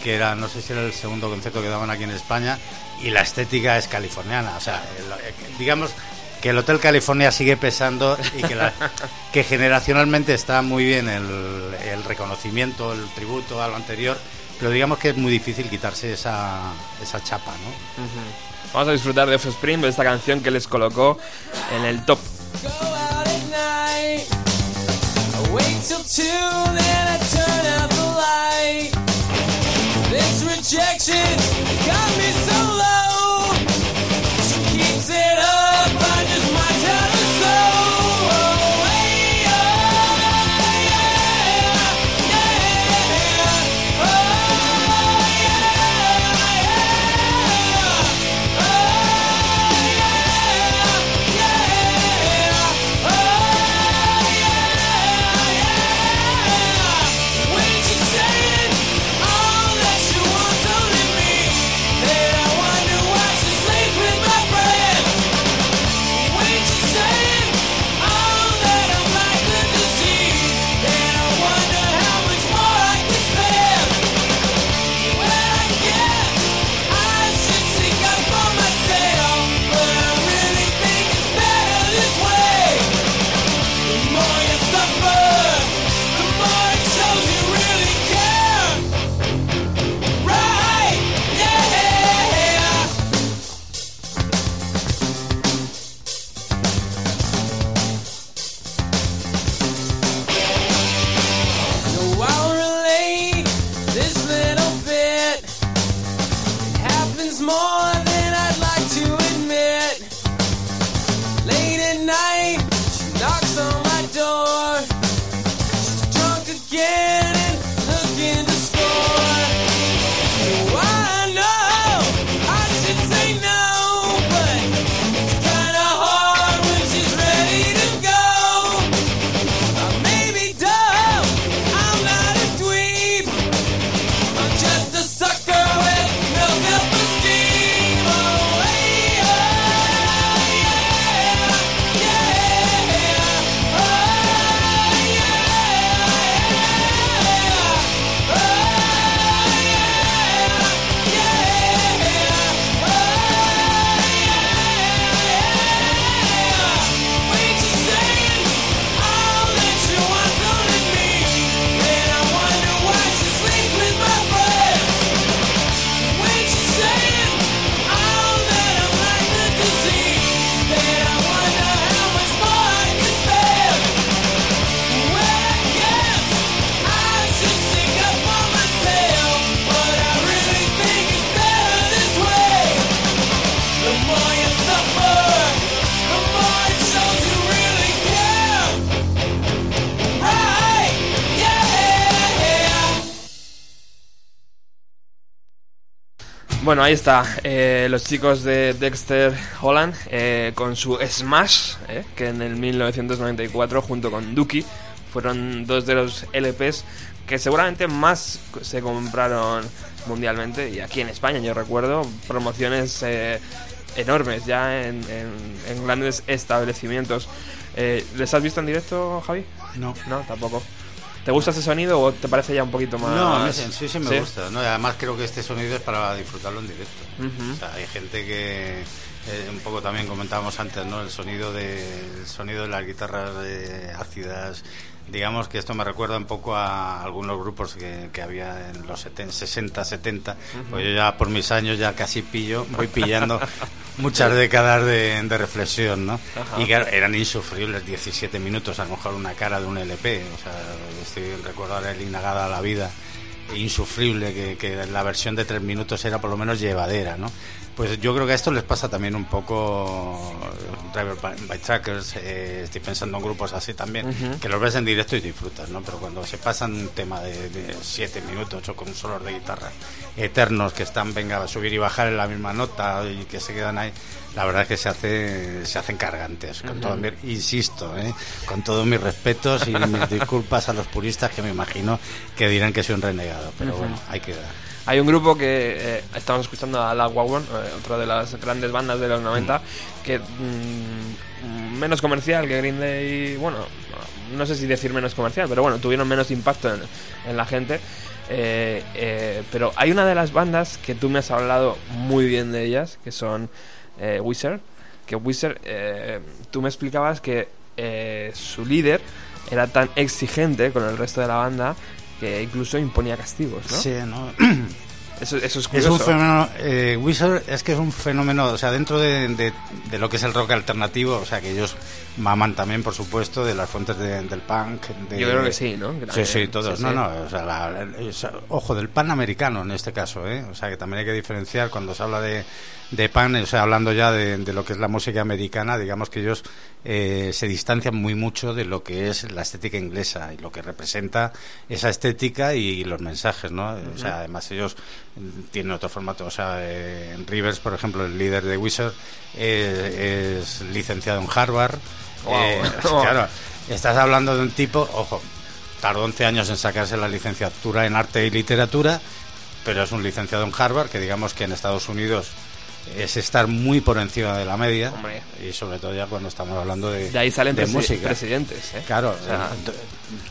D: que era, no sé si era el segundo concierto que daban aquí en España, y la estética es californiana. O sea, digamos que el Hotel California sigue pesando y que, que generacionalmente está muy bien el, reconocimiento, el tributo a lo anterior, pero digamos que es muy difícil quitarse esa, esa chapa, ¿no?
C: Vamos a disfrutar de Offspring, de esta canción que les colocó en el top. This rejection got me so low. Bueno, ahí está. Eh, los chicos de Dexter Holland eh, con su Smash, eh, que en el 1994, junto con Dookie,
B: fueron dos de los LPs que seguramente más se compraron mundialmente y aquí en España yo recuerdo promociones eh, enormes ya en, en, grandes establecimientos. Eh, ¿Les has visto en directo, Javi?
D: No.
B: No, tampoco. ¿Te gusta ese sonido o te parece ya un poquito más.?
D: No, a sí, sí me gusta. ¿no? Además, creo que este sonido es para disfrutarlo en directo. o sea, hay gente que. Eh, un poco también comentábamos antes, ¿no? El sonido de, el sonido de las guitarras eh, ácidas, digamos que esto me recuerda un poco a algunos grupos que, que había en los 60, 70. Pues yo ya por mis años ya casi pillo, voy pillando muchas décadas de, reflexión, ¿no? Y que eran insufribles, 17 minutos, a lo mejor una cara de un LP. O sea, estoy recordando el Inagada a la vida insufrible, que, que, la versión de tres minutos era por lo menos llevadera, ¿no? Pues yo creo que a esto les pasa también un poco Driver by, Trackers, eh, estoy pensando en grupos así también, que los ves en directo y disfrutas, ¿no? Pero cuando se pasan un tema de, siete minutos o con solos de guitarra eternos que están, venga, a subir y bajar en la misma nota y que se quedan ahí, la verdad es que se hace se hacen cargantes. Con todo insisto, ¿eh? con todos mis respetos y mis disculpas a los puristas que me imagino que dirán que soy un renegado, pero bueno, hay que dar.
B: Hay un grupo que eh, estamos escuchando a La Wagon, eh, otra de las grandes bandas de los 90, que mm, menos comercial que Green Day, bueno, no sé si decir menos comercial, pero bueno, tuvieron menos impacto en, la gente. Eh, pero hay una de las bandas que tú me has hablado muy bien de ellas, que son Wizard. Que Wizard, tú me explicabas que su líder era tan exigente con el resto de la banda que incluso imponía castigos, ¿no?
D: Sí, ¿no?
B: Eso, eso es,
D: es, un fenómeno. Eh, Wizard es que es un fenómeno, o sea, dentro de, de, lo que es el rock alternativo, o sea, que ellos maman también, por supuesto, de las fuentes del punk.
B: Yo creo que sí, ¿no?
D: sí, sí, todos. no, no, o sea, ojo, del pan americano en este caso, ¿eh? O sea, que también hay que diferenciar cuando se habla de de Pan, o sea, hablando ya de, lo que es la música americana, digamos que ellos eh, se distancian muy mucho de lo que es la estética inglesa y lo que representa esa estética y, los mensajes, ¿no? O sea, además ellos tienen otro formato, o sea, eh, Rivers, por ejemplo, el líder de Wizard, eh, es licenciado en Harvard. claro, estás hablando de un tipo, ojo, tardó 11 años en sacarse la licenciatura en arte y literatura, pero es un licenciado en Harvard, que digamos que en Estados Unidos es estar muy por encima de la media y sobre todo ya cuando estamos hablando de,
B: de ahí salen
D: música.
B: presidentes ¿eh?
D: claro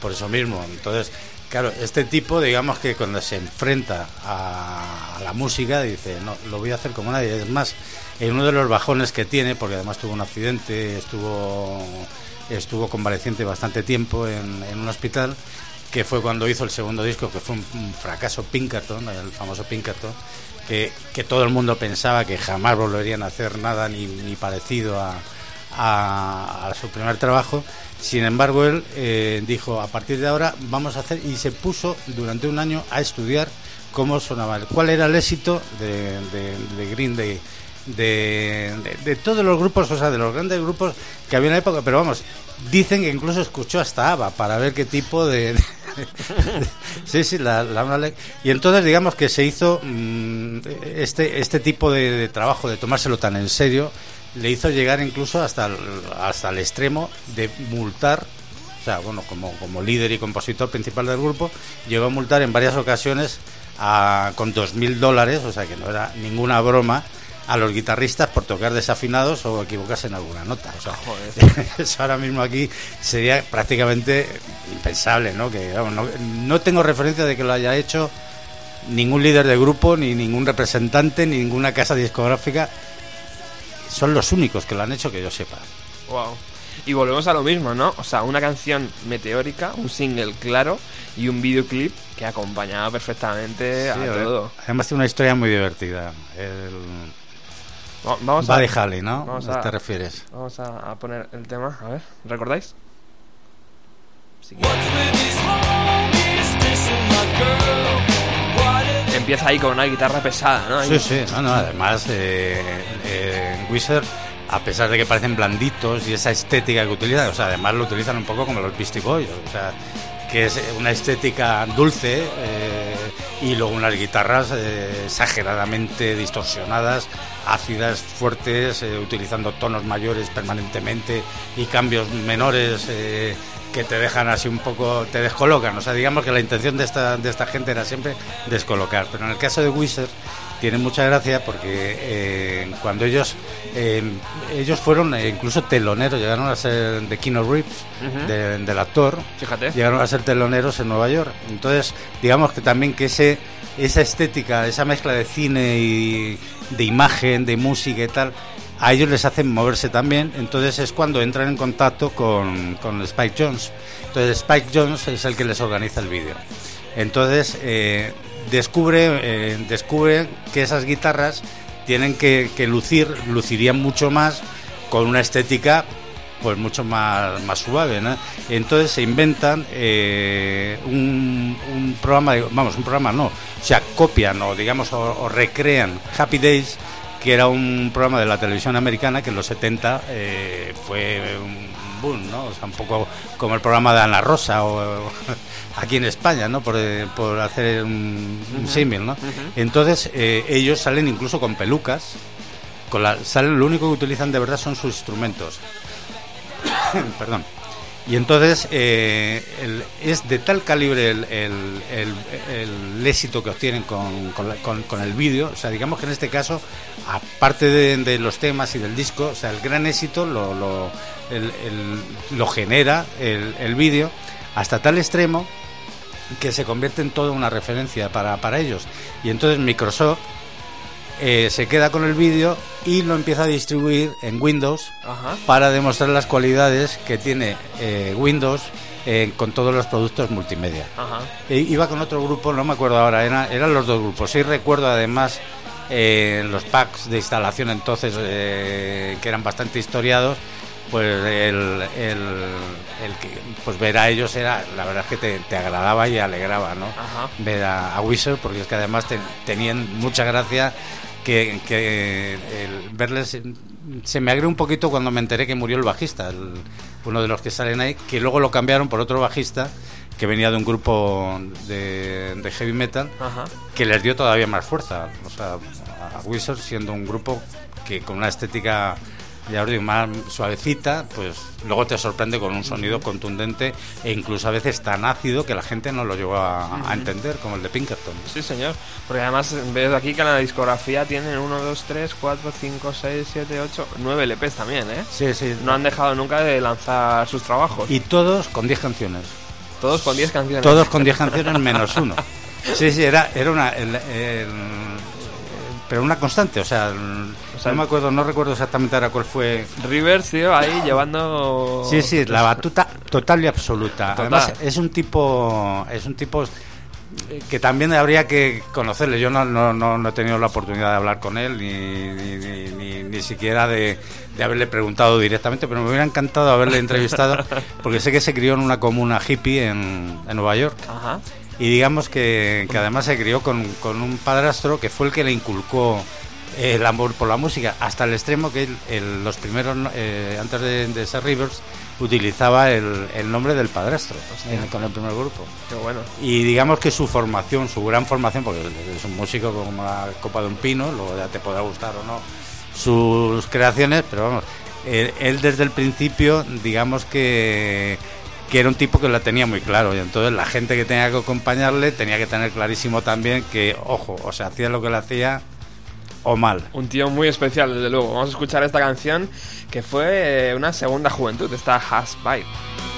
D: por eso mismo entonces claro este tipo digamos que cuando se enfrenta a, la música dice no lo voy a hacer como nadie es más en uno de los bajones que tiene porque además tuvo un accidente estuvo estuvo convaleciente bastante tiempo en, un hospital que fue cuando hizo el segundo disco que fue un fracaso Pinkerton el famoso Pinkerton que, todo el mundo pensaba que jamás volverían a hacer nada ni, ni parecido a, su primer trabajo. Sin embargo, él eh, dijo, a partir de ahora vamos a hacer, y se puso durante un año a estudiar cómo sonaba, cuál era el éxito de, Green Day, de, de, todos los grupos, o sea, de los grandes grupos que había en la época, pero vamos, dicen que incluso escuchó hasta ABBA para ver qué tipo de, sí, sí, la, la, y entonces digamos que se hizo mm, este, este tipo de, trabajo, de tomárselo tan en serio, le hizo llegar incluso hasta el, hasta el extremo de multar, o sea, bueno, como, como líder y compositor principal del grupo, llegó a multar en varias ocasiones a, con dos mil dólares, o sea que no era ninguna broma, a los guitarristas por tocar desafinados o equivocarse en alguna nota. O sea, eso ahora mismo aquí sería prácticamente impensable, ¿no? Que no, tengo referencia de que lo haya hecho ningún líder de grupo, ni ningún representante, ni ninguna casa discográfica. Son los únicos que lo han hecho que yo sepa.
B: Wow. Y volvemos a lo mismo, ¿no? O sea, una canción meteórica, un single claro y un videoclip que acompañaba perfectamente a todo.
D: Además tiene una historia muy divertida. El
B: Vamos
D: Va a, de Halley, ¿no? ¿A te refieres?
B: Vamos a, poner el tema, a ver, ¿recordáis? Empieza ahí con una guitarra pesada, ¿no?
D: Sí, sí, no, no, además eh, eh, Wizard, a pesar de que parecen blanditos y esa estética que utilizan, o sea, además lo utilizan un poco como los Beastie Boys, o sea, que es una estética dulce eh, y luego unas guitarras eh, exageradamente distorsionadas, ácidas, fuertes, eh, utilizando tonos mayores permanentemente y cambios menores que te dejan así un poco, te descolocan. O sea, digamos que la intención de esta, de esta gente era siempre descolocar. Pero en el caso de Wizard tiene mucha gracia porque eh, cuando ellos eh, ellos fueron eh, incluso teloneros, llegaron a ser de Kino Reeves, del actor,
B: Fíjate.
D: llegaron a ser teloneros en Nueva York. Entonces, digamos que también que ese esa estética, esa mezcla de cine y de imagen, de música y tal, a ellos les hacen moverse también. Entonces es cuando entran en contacto con, con Spike Jones. Entonces Spike Jones es el que les organiza el vídeo. Entonces eh, descubre, eh, descubre que esas guitarras tienen que, lucir, lucirían mucho más con una estética pues mucho más, más suave. ¿no? Entonces se inventan eh, un, un, programa, vamos, un programa no, o sea, copian o digamos o, o, recrean Happy Days, que era un programa de la televisión americana que en los 70 eh, fue un boom, ¿no? O sea, un poco como el programa de Ana Rosa o, aquí en España, ¿no? Por, por hacer un, un uh -huh. símil, ¿no? Uh -huh. Entonces eh, ellos salen incluso con pelucas. Con la, salen, lo único que utilizan de verdad son sus instrumentos. Perdón. Y entonces eh, el, es de tal calibre el, el, el, éxito que obtienen con, con, con, con el vídeo, o sea, digamos que en este caso, aparte de, de, los temas y del disco, o sea, el gran éxito lo, lo, lo genera el, vídeo hasta tal extremo que se convierte en toda una referencia para, para ellos. Y entonces Microsoft eh, se queda con el vídeo y lo empieza a distribuir en Windows
B: Ajá.
D: para demostrar las cualidades que tiene eh, Windows eh, con todos los productos multimedia.
B: Ajá.
D: E iba con otro grupo, no me acuerdo ahora, era, eran los dos grupos. Sí recuerdo además los packs de instalación entonces que eran bastante historiados pues el, el, el, que pues ver a ellos era la verdad es que te, te agradaba y alegraba no
B: Ajá.
D: ver a, a Wizard porque es que además te, tenían mucha gracia que, que el verles se me agrió un poquito cuando me enteré que murió el bajista el, uno de los que salen ahí que luego lo cambiaron por otro bajista que venía de un grupo de, de heavy metal
B: Ajá.
D: que les dio todavía más fuerza o sea a Wizard siendo un grupo que con una estética ya os digo, más suavecita, pues luego te sorprende con un sonido contundente e incluso a veces tan ácido que la gente no lo llegó a, a entender, como el de Pinkerton.
B: Sí, señor. Porque además ves aquí que en la discografía tienen 1, 2, 3, 4, 5, 6, 7, 8, 9 LPs también, ¿eh?
D: Sí, sí.
B: No han dejado nunca de lanzar sus trabajos.
D: Y todos con 10 canciones.
B: Todos con 10 canciones.
D: Todos con 10 canciones menos uno. Sí, sí, era, era una... El, el, pero una constante, o sea, o sea, no me acuerdo, no recuerdo exactamente ahora cuál fue.
B: Rivers, tío, ahí llevando.
D: Sí, sí, la batuta total y absoluta. Total. Además, es un tipo, es un tipo que también habría que conocerle. Yo no, no, no, no he tenido la oportunidad de hablar con él, ni, ni, ni, ni, ni siquiera de, de, haberle preguntado directamente, pero me hubiera encantado haberle entrevistado, porque sé que se crió en una comuna hippie en, en Nueva York.
B: Ajá
D: y digamos que, que además se crió con, con, un padrastro que fue el que le inculcó el amor por la música, hasta el extremo que él, el, los primeros, eh, antes de, de, ser Rivers, utilizaba el, el nombre del padrastro en, con el primer grupo.
B: Qué bueno.
D: Y digamos que su formación, su gran formación, porque es un músico como la copa de un pino, luego ya te podrá gustar o no sus creaciones, pero vamos, él, él desde el principio, digamos que que era un tipo que la tenía muy claro y entonces la gente que tenía que acompañarle tenía que tener clarísimo también que, ojo, o sea, hacía lo que le hacía o mal.
B: Un tío muy especial, desde luego. Vamos a escuchar esta canción que fue una segunda juventud, esta Has Bite.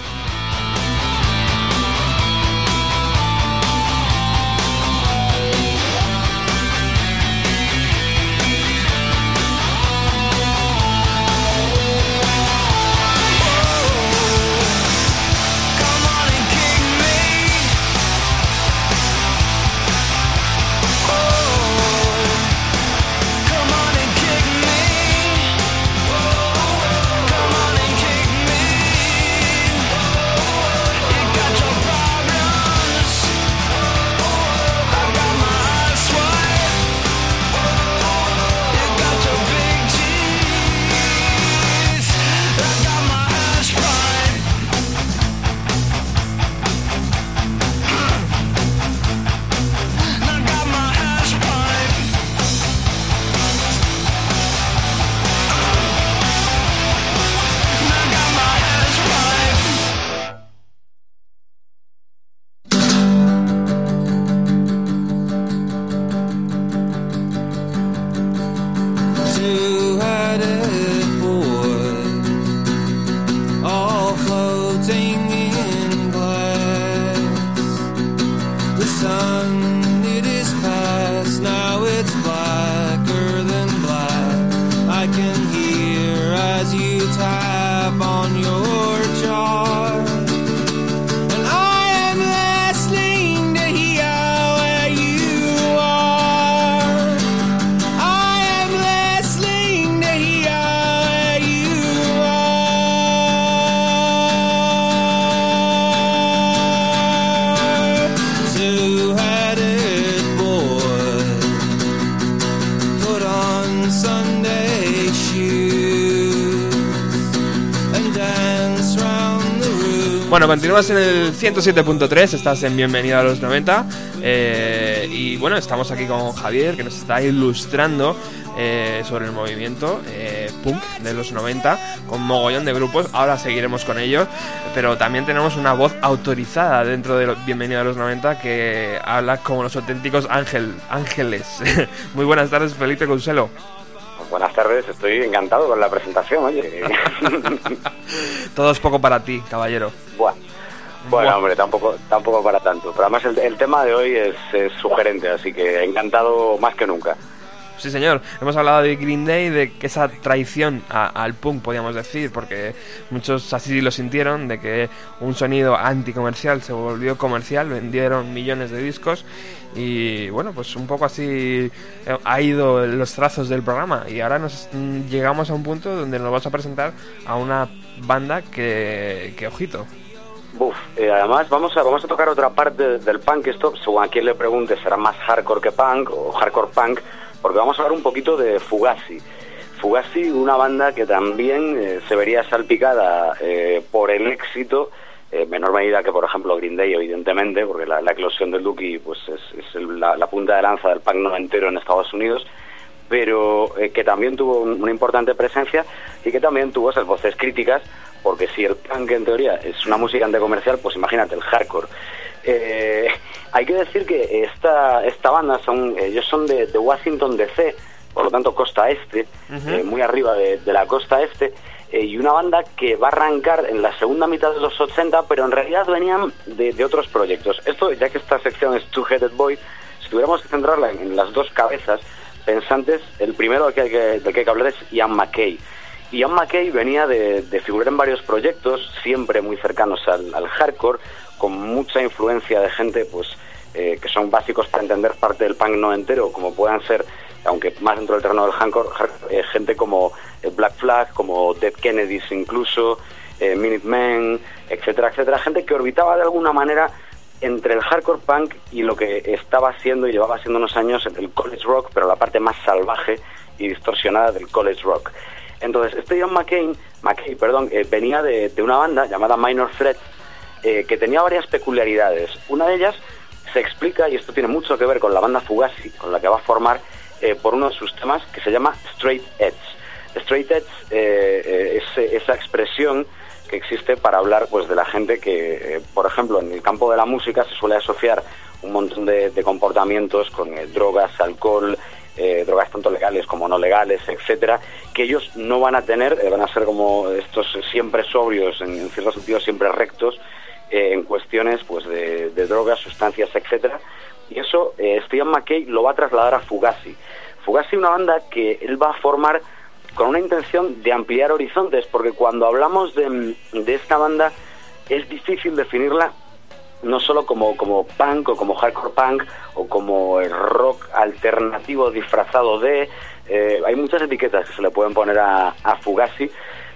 B: Continúas en el 107.3, estás en Bienvenido a los 90. eh, y bueno, estamos aquí con Javier, que nos está ilustrando eh, sobre el movimiento eh, punk de los 90, con mogollón de grupos. Ahora seguiremos con ellos, pero también tenemos una voz autorizada dentro de Bienvenido a los 90 que habla como los auténticos ángel, ángeles. Muy buenas tardes, Felipe Consuelo.
E: Buenas tardes, estoy encantado con la presentación, oye.
B: Todo es poco para ti, caballero.
E: Bueno, hombre, tampoco, tampoco para tanto. Pero además el, el tema de hoy es, es sugerente, así que encantado más que nunca.
B: Sí, señor. Hemos hablado de Green Day, de que esa traición a- al punk, podríamos decir, porque muchos así lo sintieron, de que un sonido anticomercial se volvió comercial, vendieron millones de discos y bueno, pues un poco así eh, ha ido los trazos del programa y ahora nos mm, llegamos a un punto donde nos vas a presentar a una banda que, que ojito.
E: Buf, eh, además vamos a, vamos a tocar otra parte del punk. Esto, según a quien le pregunte, será más hardcore que punk o hardcore punk, porque vamos a hablar un poquito de Fugazi. Fugazi, una banda que también eh, se vería salpicada eh, por el éxito, en menor medida que, por ejemplo, Green Day, evidentemente, porque la, la eclosión del Duki pues, es, la, la punta de lanza del punk noventero en Estados Unidos pero eh, que también tuvo un- una importante presencia y que también tuvo esas voces críticas, porque si el punk en teoría es una música anticomercial, pues imagínate el hardcore. Eh, hay que decir que esta, esta banda, son ellos son de, de Washington DC, por lo tanto costa este, eh, muy arriba de, de la costa este, eh, y una banda que va a arrancar en la segunda mitad de los 80, pero en realidad venían de, de otros proyectos. Esto, ya que esta sección es Two Headed Boy, si tuviéramos que centrarla en, en las dos cabezas pensantes, el primero del que hay que, hablar es Ian McKay. Ian McKay venía de, figurar en varios proyectos, siempre muy cercanos al, hardcore, con mucha influencia de gente pues eh, que son básicos para entender parte del punk no entero, como puedan ser, aunque más dentro del terreno del hardcore, hardcore, eh, gente como eh, Black Flag, como Dead Kennedys incluso, eh, Minutemen, etcétera, etcétera, gente que orbitaba de alguna manera entre el hardcore punk y lo que estaba haciendo y llevaba siendo unos años el college rock, pero la parte más salvaje y distorsionada del college rock. Entonces, este John McCain, McKay, perdón, eh, venía de, de, una banda llamada Minor Threat eh, que tenía varias peculiaridades. Una de ellas se explica, y esto tiene mucho que ver con la banda Fugazi, con la que va a formar eh, por uno de sus temas, que se llama Straight Edge. Straight Edge es esa expresión que existe para hablar pues de la gente que, eh, por ejemplo, en el campo de la música se suele asociar un montón de, de comportamientos con eh, drogas, alcohol, eh, drogas tanto legales como no legales, etcétera, que ellos no van a tener, van a ser como estos siempre sobrios, en, en cierto sentido siempre rectos, en cuestiones pues de, drogas, sustancias, etcétera. Y eso Steven McKay lo va a trasladar a Fugazi. Fugazi una banda que él va a formar con una intención de ampliar horizontes, porque cuando hablamos de, de esta banda es difícil definirla no solo como, como punk o como hardcore punk o como el rock alternativo disfrazado de... Eh, hay muchas etiquetas que se le pueden poner a, a Fugazi,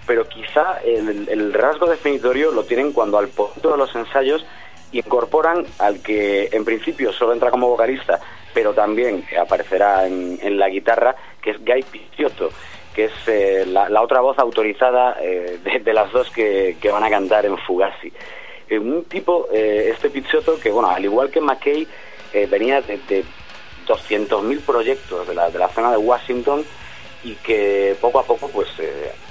E: pero quizá el, rasgo definitorio lo tienen cuando al punto de los ensayos incorporan al que en principio solo entra como vocalista, pero también aparecerá en, en la guitarra, que es Guy Picciotto, que es eh, la, la, otra voz autorizada eh, de, las dos que, que, van a cantar en Fugazi. Eh, un tipo, este Picciotto, que bueno, al igual que McKay, venía de, de 200.000 proyectos de la, de la zona de Washington y que poco a poco, pues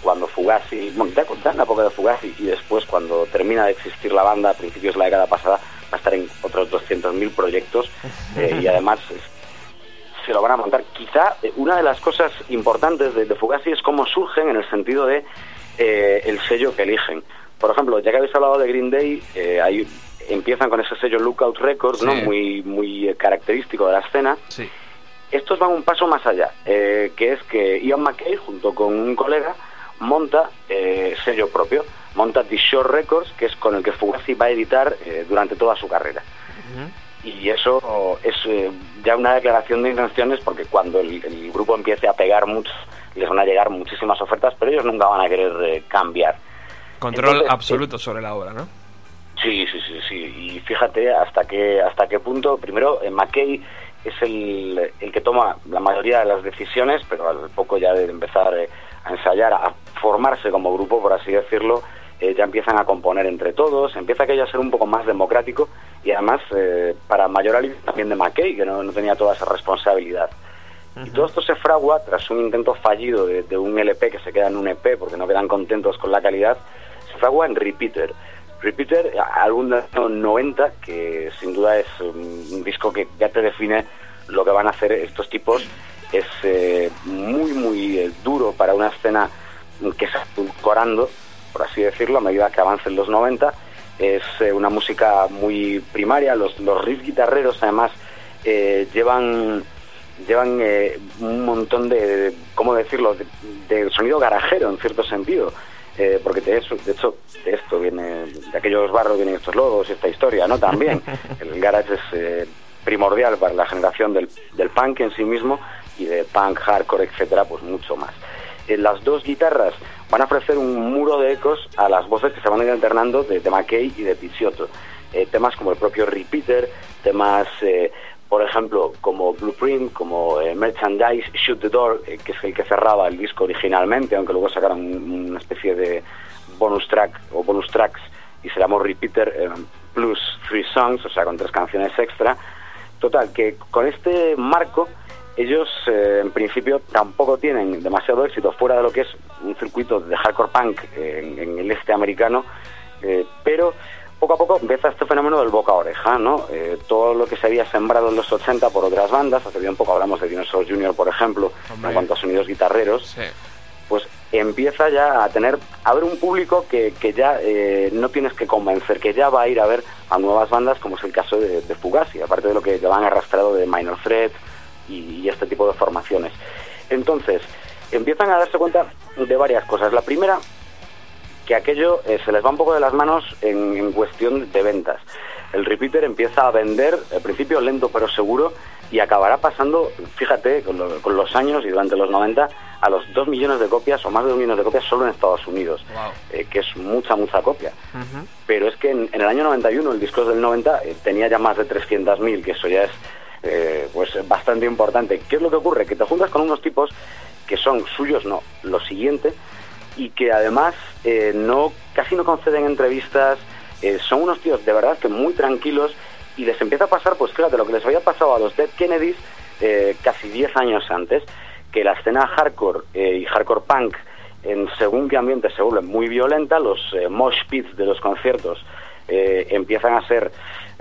E: cuando Fugazi, bueno, ya contar una poco de Fugazi y después cuando termina de existir la banda a principios de la década pasada, va a estar en otros 200.000 proyectos y además se lo van a montar. Quizá eh, una de las cosas importantes de, de Fugazi es cómo surgen en el sentido de eh, el sello que eligen. Por ejemplo, ya que habéis hablado de Green Day, eh, ahí empiezan con ese sello Lookout Records, ¿no? Muy, muy característico de la escena.
B: Sí.
E: Estos van un paso más allá, eh, que es que Ian McKay, junto con un colega, monta sello propio, monta The Shore Records, que es con el que Fugazi va a editar durante toda su carrera. Y eso es eh, ya una declaración de intenciones porque cuando el, el grupo empiece a pegar mucho, les van a llegar muchísimas ofertas, pero ellos nunca van a querer eh, cambiar.
B: Control
E: Entonces,
B: absoluto sobre la obra, ¿no?
E: Sí, sí, sí, sí. Y fíjate hasta qué hasta qué punto. Primero, eh, McKay es el, el que toma la mayoría de las decisiones, pero al poco ya de empezar eh, a ensayar, a formarse como grupo, por así decirlo, eh, ya empiezan a componer entre todos, empieza aquello a ser un poco más democrático y además eh, para mayor alivio también de McKay, que no, no tenía toda esa responsabilidad. Y todo esto se fragua tras un intento fallido de, de un LP que se queda en un EP porque no quedan contentos con la calidad, se fragua en Repeater. Repeater, álbum de los 90, que sin duda es un, disco que ya te define lo que van a hacer estos tipos. Es eh, muy, muy duro para una escena que se está corando, por así decirlo, a medida que avancen los 90. Es eh, una música muy primaria, los, los riffs guitarreros además eh, llevan llevan eh, un montón de, ¿cómo decirlo?, de, de sonido garajero en cierto sentido. Porque de, eso, de hecho de esto viene, de aquellos barros vienen estos logos y esta historia, ¿no? También. El garage es eh, primordial para la generación del, del punk en sí mismo y de punk, hardcore, etcétera, pues mucho más. Las dos guitarras van a ofrecer un muro de ecos a las voces que se van a ir alternando de, de McKay y de Picciotto. Eh, temas como el propio Repeater, temas, eh, por ejemplo, como Blueprint, como eh, Merchandise, Shoot the Door, eh, que es el que cerraba el disco originalmente, aunque luego sacaron un- una especie de bonus track o bonus tracks y se llamó Repeater plus Three Songs, o sea, con tres canciones extra. Total, que con este marco ellos eh, en principio tampoco tienen demasiado éxito fuera de lo que es un circuito de hardcore punk eh, en, en el este americano, eh, pero poco a poco empieza este fenómeno del boca a oreja, ¿no? Eh, todo lo que se había sembrado en los 80 por otras bandas, hace bien poco hablamos de Dinosaur Jr., por ejemplo,
B: Hombre.
E: en cuanto a sonidos guitarreros,
B: Sí.
E: pues empieza ya a tener a ver un público que, que ya eh, no tienes que convencer, que ya va a ir a ver a nuevas bandas, como es el caso de, de Fugazi, aparte de lo que llevan arrastrado de Minor Threat y, y este tipo de formaciones. Entonces, empiezan a darse cuenta de varias cosas. La primera, que aquello eh, se les va un poco de las manos en, en cuestión de ventas. El repeater empieza a vender, al principio lento pero seguro, y acabará pasando, fíjate, con, lo- con los años y durante los 90, a los 2 millones de copias o más de 2 millones de copias solo en Estados Unidos,
B: Wow.
E: eh, que es mucha, mucha copia. Pero es que en, en el año 91, el disco del 90, eh, tenía ya más de 300.000, que eso ya es eh, pues bastante importante. ¿Qué es lo que ocurre? Que te juntas con unos tipos que son suyos, no, lo siguiente, y que además eh, no casi no conceden entrevistas, eh, son unos tíos de verdad que muy tranquilos y les empieza a pasar, pues fíjate, lo que les había pasado a los Dead Kennedys eh, casi 10 años antes, que la escena hardcore eh, y hardcore punk en según qué ambiente se vuelve muy violenta, los mosh pits de los conciertos eh, empiezan a ser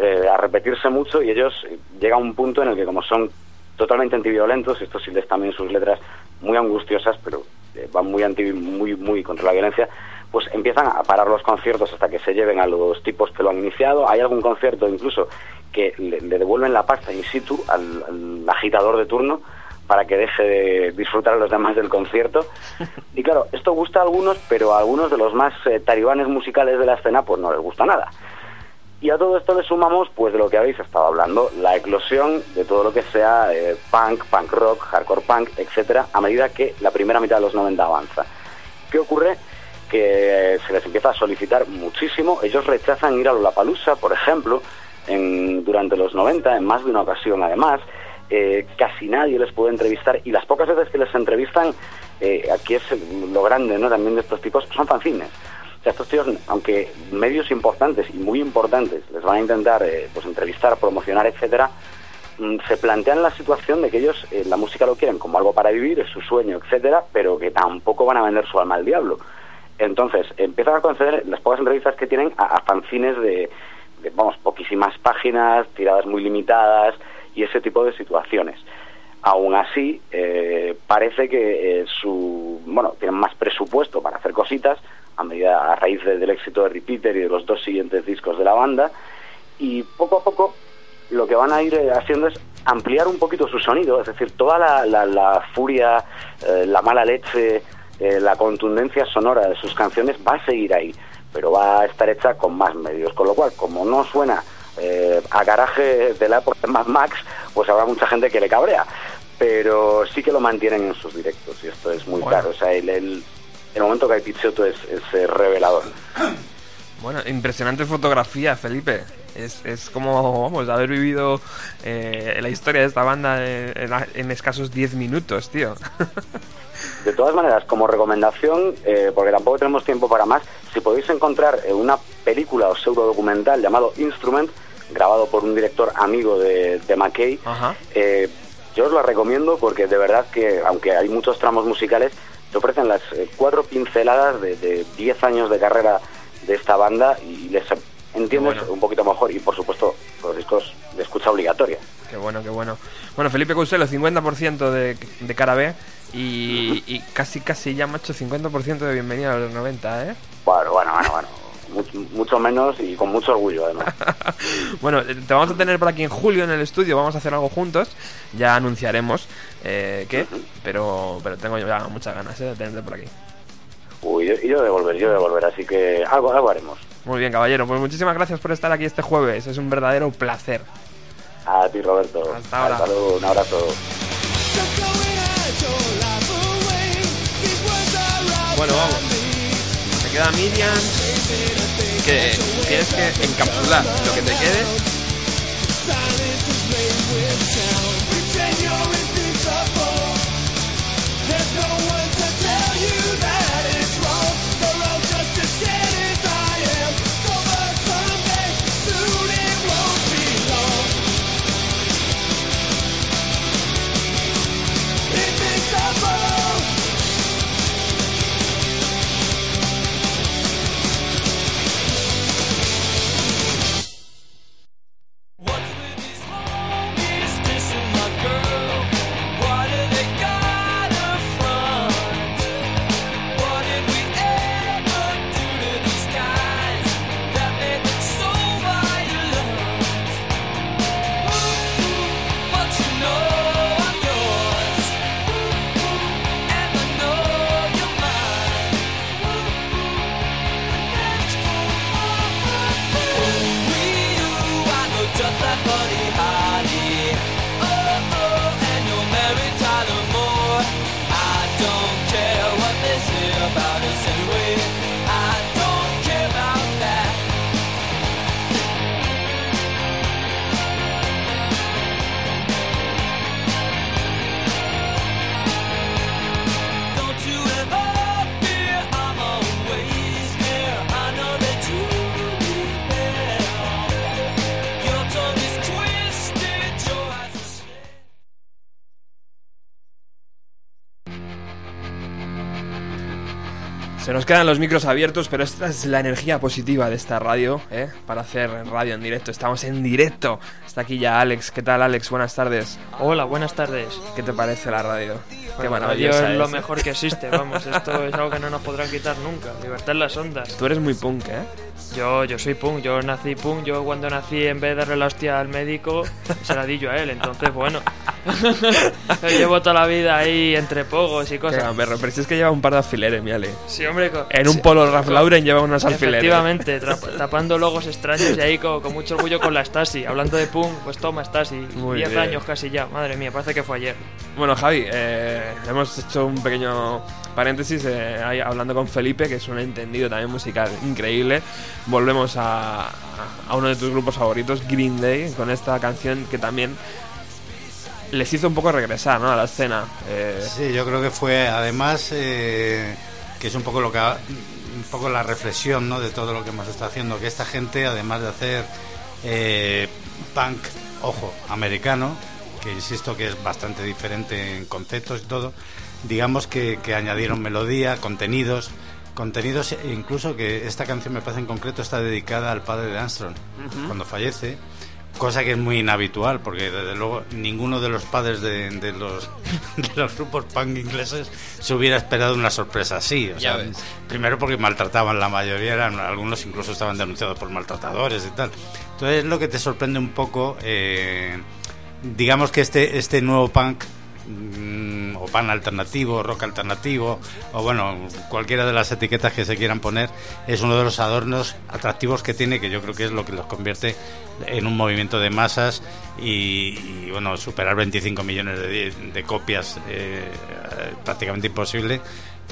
E: eh, a repetirse mucho y ellos llega a un punto en el que como son totalmente antiviolentos, esto sí les también sus letras muy angustiosas, pero eh, van muy anti, muy muy contra la violencia, pues empiezan a parar los conciertos hasta que se lleven a los tipos que lo han iniciado. Hay algún concierto incluso que le, le devuelven la pasta in situ al, al agitador de turno para que deje de disfrutar a los demás del concierto. Y claro, esto gusta a algunos, pero a algunos de los más eh, talibanes musicales de la escena pues no les gusta nada. Y a todo esto le sumamos, pues de lo que habéis estado hablando, la eclosión de todo lo que sea eh, punk, punk rock, hardcore punk, etcétera, a medida que la primera mitad de los 90 avanza. ¿Qué ocurre? Que eh, se les empieza a solicitar muchísimo. Ellos rechazan ir a Lollapalooza, por ejemplo, durante los 90, en más de una ocasión además. Eh, casi nadie les puede entrevistar y las pocas veces que les entrevistan, aquí es lo grande ¿no? también de estos tipos, son fanzines. Estos tíos, aunque medios importantes y muy importantes les van a intentar eh, pues entrevistar, promocionar, etcétera, mm, se plantean la situación de que ellos eh, la música lo quieren como algo para vivir, es su sueño, etcétera, pero que tampoco van a vender su alma al diablo. Entonces, empiezan a conceder las pocas entrevistas que tienen a, fanzines de, vamos, poquísimas páginas, tiradas muy limitadas y ese tipo de situaciones. Aún así, eh, parece que su, bueno, tienen más presupuesto para hacer cositas a medida a raíz de- del éxito de Repeater y de los dos siguientes discos de la banda. Y poco a poco lo que van a ir eh, haciendo es ampliar un poquito su sonido, es decir, toda la, la- la furia, eh, la mala leche, eh, la contundencia sonora de sus canciones va a seguir ahí, pero va a estar hecha con más medios, con lo cual, como no suena eh, a garaje de la época de Mad Max, pues habrá mucha gente que le cabrea, pero sí que lo mantienen en sus directos y esto es muy
B: Bueno.
E: claro, o sea, el, el, el momento que hay Pichotto es, es eh, revelador.
B: Bueno, impresionante fotografía, Felipe. Es, es como, vamos, haber vivido eh, la historia de esta banda en, en- escasos 10 minutos, tío.
E: De todas maneras, como recomendación, eh, porque tampoco tenemos tiempo para más, si podéis encontrar eh, una película o pseudo documental llamado Instrument, grabado por un director amigo de, de McKay, eh, yo os la recomiendo porque de verdad que, aunque hay muchos tramos musicales, te ofrecen las eh, cuatro pinceladas de, de 10 años de carrera de esta banda y les entiendes
B: bueno.
E: un poquito mejor y, por supuesto, los discos de escucha obligatoria.
B: Qué bueno, qué bueno. Bueno, Felipe Couselo, 50% de, de cara B y, y casi, casi ya, macho, 50% de bienvenida a los 90, ¿eh?
E: Bueno, bueno, bueno, bueno. Mucho, mucho menos y con mucho orgullo, además.
B: Bueno, eh, te vamos a tener por aquí en julio en el estudio, vamos a hacer algo juntos, ya anunciaremos eh, qué, pero, pero tengo ya muchas ganas eh, de tenerte por aquí.
E: Uy, yo, yo de volver, yo de volver, así que algo, algo haremos.
B: Muy bien, caballero, pues muchísimas gracias por estar aquí este jueves, es un verdadero placer.
E: A ti, Roberto.
B: Hasta ahora.
E: luego, un abrazo.
B: Bueno, vamos. Queda Miriam, que tienes que encapsular lo que te quede. Se nos quedan los micros abiertos, pero esta es la energía positiva de esta radio, ¿eh? Para hacer radio en directo. Estamos en directo. Está aquí ya Alex. ¿Qué tal, Alex? Buenas tardes.
F: Hola, buenas tardes.
B: ¿Qué te parece la radio? Qué
F: Bueno,
B: maravillosa
F: radio es lo
B: es.
F: mejor que existe, vamos, esto es algo que no nos podrán quitar nunca. Libertad en las ondas.
B: Tú eres muy punk, ¿eh?
F: Yo, yo soy punk, yo nací punk, yo cuando nací en vez de darle la hostia al médico, se la di yo a él, entonces bueno. Llevo toda la vida ahí entre pogos y cosas.
B: gamberro. Pero si es que lleva un par de alfileres, mi Ale.
F: Sí, hombre,
B: En un
F: sí,
B: polo Ralph Lauren lleva unos alfileres.
F: Efectivamente, tapando logos extraños y ahí con, con mucho orgullo con la Stasi. Hablando de punk, pues toma Stasi.
B: Muy
F: 10
B: bien.
F: años casi ya, madre mía, parece que fue ayer.
B: Bueno, Javi, eh, hemos hecho un pequeño paréntesis eh, ahí hablando con Felipe, que es un entendido también musical increíble. Volvemos a, a uno de tus grupos favoritos, Green Day, con esta canción que también les hizo un poco regresar ¿no? a la escena. Eh,
D: Sí, yo creo que fue, además, eh, que es un poco lo que ha- un poco la reflexión, ¿no? De todo lo que hemos estado haciendo, que esta gente, además de hacer eh, punk, ojo, americano, que insisto que es bastante diferente en conceptos y todo, digamos que, que añadieron melodía, contenidos, contenidos, incluso que esta canción me parece en concreto está dedicada al padre de Armstrong, cuando fallece cosa que es muy inhabitual, porque desde luego ninguno de los padres de, de los, de los grupos punk ingleses se hubiera esperado una sorpresa así. O sea, primero porque maltrataban la mayoría, eran, algunos incluso estaban denunciados por maltratadores y tal. Entonces lo que te sorprende un poco, eh, digamos que este, este nuevo punk mm, o pan alternativo, rock alternativo, o bueno, cualquiera de las etiquetas que se quieran poner, es uno de los adornos atractivos que tiene, que yo creo que es lo que los convierte en un movimiento de masas y, bueno, superar 25 millones de, copias eh, prácticamente imposible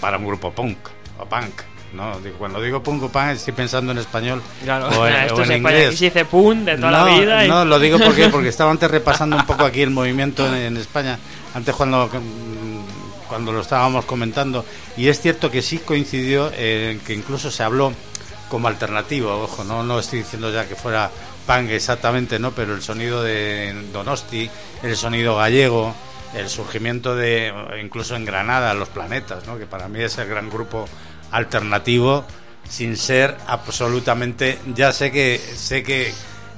D: para un grupo punk o punk. ¿No? Digo, Cuando digo punk estoy pensando en español
F: Claro,
D: o en, o
F: es
D: en
F: España,
D: inglés.
F: aquí se dice de toda la
D: No,
F: vida. y-
D: No, lo digo porque, porque estaba antes repasando un poco aquí el movimiento en, en España, antes cuando, cuando lo estábamos comentando, y es cierto que sí coincidió en que incluso se habló como alternativo, ojo, no, no estoy diciendo ya que fuera punk exactamente, ¿no? pero el sonido de Donosti, el sonido gallego, el surgimiento de, incluso en Granada, Los Planetas, ¿no? que para mí es el gran grupo alternativo, sin ser absolutamente, ya sé que sé que,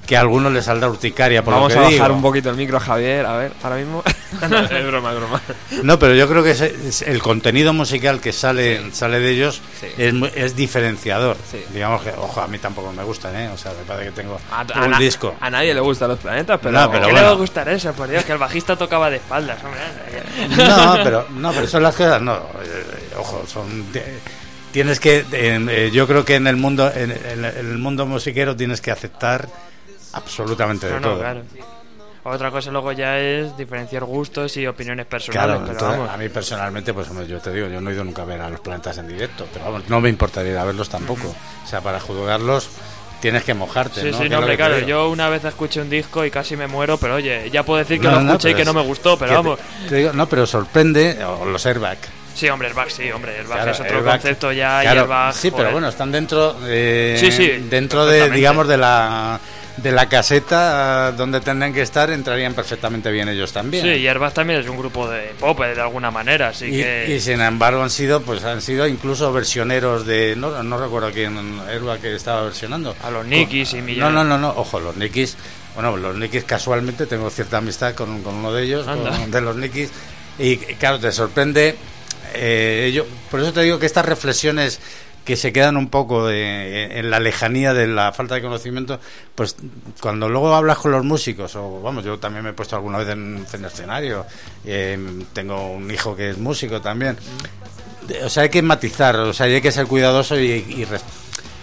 D: que a algunos les saldrá urticaria por
B: Vamos
D: lo
B: a
D: que
B: bajar
D: digo.
B: un poquito el micro, Javier. A ver, ahora mismo. No, es broma, es broma.
D: No, pero yo creo que es- es el contenido musical que sale sale de ellos
B: Sí.
D: es, mu- es diferenciador.
B: Sí.
D: Digamos que, ojo, a mí tampoco me gustan, ¿eh? O sea, me parece que tengo
B: A, a
D: un
B: na-
D: disco.
B: a nadie le gustan los planetas, pero.
D: No, pero
F: ¿Qué le
D: bueno.
F: va a gustar eso? Por Dios, que el bajista tocaba de espaldas. hombre.
D: No, pero no, pero son las cosas, no, eh, ojo, son de- tienes que eh, yo creo que en el mundo en, en el mundo musiquero tienes que aceptar absolutamente de
F: No, no,
D: todo.
F: claro. Otra cosa luego ya es diferenciar gustos y opiniones personales.
D: Claro,
F: pero
D: entonces,
F: vamos.
D: a mí personalmente, pues hombre, yo te digo, yo no he ido nunca a ver a los planetas en directo, pero vamos, no me importaría ir a verlos tampoco. O sea, para juzgarlos tienes que mojarte,
F: Sí,
D: ¿no?
F: sí, no, hombre, claro. Yo una vez escuché un disco y casi me muero, pero oye, ya puedo decir que
D: No,
F: lo
D: no,
F: escuché y que no me gustó, pero
D: que te-
F: vamos.
D: te digo, no, pero sorprende, o los airbag.
F: Sí, hombre, el back sí, hombre, el back
D: Claro,
F: es otro
D: airbag.
F: concepto ya
D: Claro,
F: y back.
D: sí, pero bueno, están dentro de,
F: Sí, sí,
D: dentro de, digamos, de la de la caseta donde tendrían que estar, entrarían perfectamente bien ellos también.
F: Sí, y Airbag también es un grupo de pop eh, de alguna manera, así
D: y,
F: que.
D: y sin embargo han sido pues han sido incluso versioneros de no, no recuerdo quién era que estaba versionando
F: A los Nikis y
D: no
F: millones.
D: no no no ojo los Nikis bueno los Nikis casualmente tengo cierta amistad con, con uno de ellos con- de los Nikis y claro te sorprende eh, yo por eso te digo que estas reflexiones que se quedan un poco de- en la lejanía de la falta de conocimiento, pues cuando luego hablas con los músicos, o vamos, yo también me he puesto alguna vez en, en escenario, eh, tengo un hijo que es músico también, o sea, hay que matizar, o sea, hay que ser cuidadoso y, y res-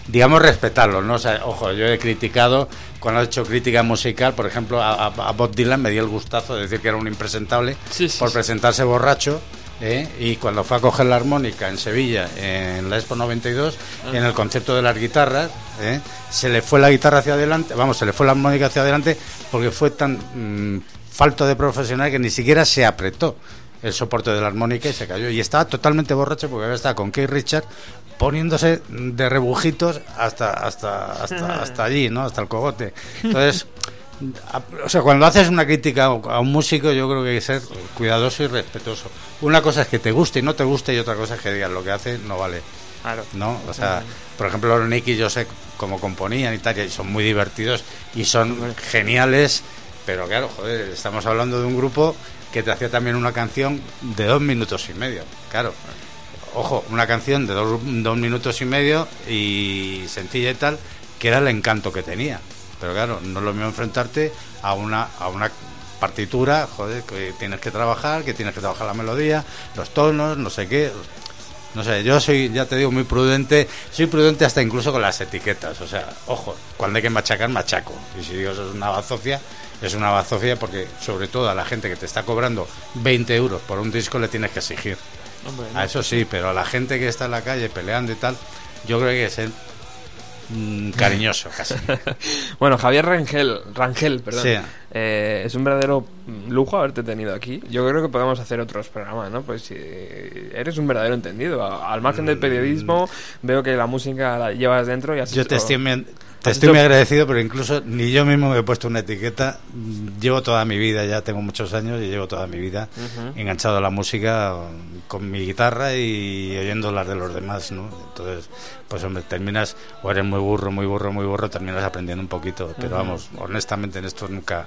D: digamos respetarlo, ¿no? O sea, ojo, yo he criticado cuando he hecho crítica musical, por ejemplo, a, Bob Dylan me dio el gustazo de decir que era un impresentable
F: Sí, sí,
D: por presentarse borracho. ¿Eh? Y cuando fue a coger la armónica en Sevilla, en la Expo 92, en el concierto de las guitarras, ¿eh? se le fue la guitarra hacia adelante, vamos, se le fue la armónica hacia adelante porque fue tan mm, falto de profesional que ni siquiera se apretó el soporte de la armónica y se cayó. Y estaba totalmente borracho porque había estado con Keith Richard poniéndose de rebujitos hasta, hasta, hasta, hasta allí, ¿no? Hasta el cogote. Entonces, o sea, cuando haces una crítica a un músico, yo creo que hay que ser cuidadoso y respetuoso. Una cosa es que te guste y no te guste, y otra cosa es que digas lo que hace no vale.
F: Claro.
D: ¿no? O sea, por ejemplo, los Nicky yo sé cómo componían y tal, y son muy divertidos y son geniales, pero claro, joder, estamos hablando de un grupo que te hacía también una canción de dos minutos y medio, claro. Ojo, una canción de dos, dos minutos y medio y sencilla y tal, que era el encanto que tenía. Pero claro, no es lo mismo enfrentarte a una, a una partitura, joder, que tienes que trabajar, que tienes que trabajar la melodía, los tonos, no sé qué. No sé, yo soy, ya te digo, muy prudente. Soy prudente hasta incluso con las etiquetas. O sea, ojo, cuando hay que machacar, machaco. Y si digo eso es una bazofia, es una bazofia porque, sobre todo, a la gente que te está cobrando 20 euros por un disco le tienes que exigir.
F: Hombre,
D: A eso sí, pero a la gente que está en la calle peleando y tal, yo creo que que ser mm, cariñoso casi.
B: Bueno, Javier Rangel, Rangel perdón.
D: Sí.
B: Eh, es un verdadero lujo haberte tenido aquí. Yo creo que podemos hacer otros programas, ¿no? Pues si eres un verdadero entendido. Al margen del periodismo, veo que la música la llevas dentro y has
D: Yo
B: hecho-
D: te estoy, Te estoy muy agradecido, pero incluso ni yo mismo me he puesto una etiqueta. Llevo toda mi vida, ya tengo muchos años y llevo toda mi vida enganchado a la música con mi guitarra y oyendo las de los demás, ¿no? Entonces, pues hombre, terminas, o eres muy burro, muy burro, muy burro, terminas aprendiendo un poquito. Pero vamos, honestamente en esto nunca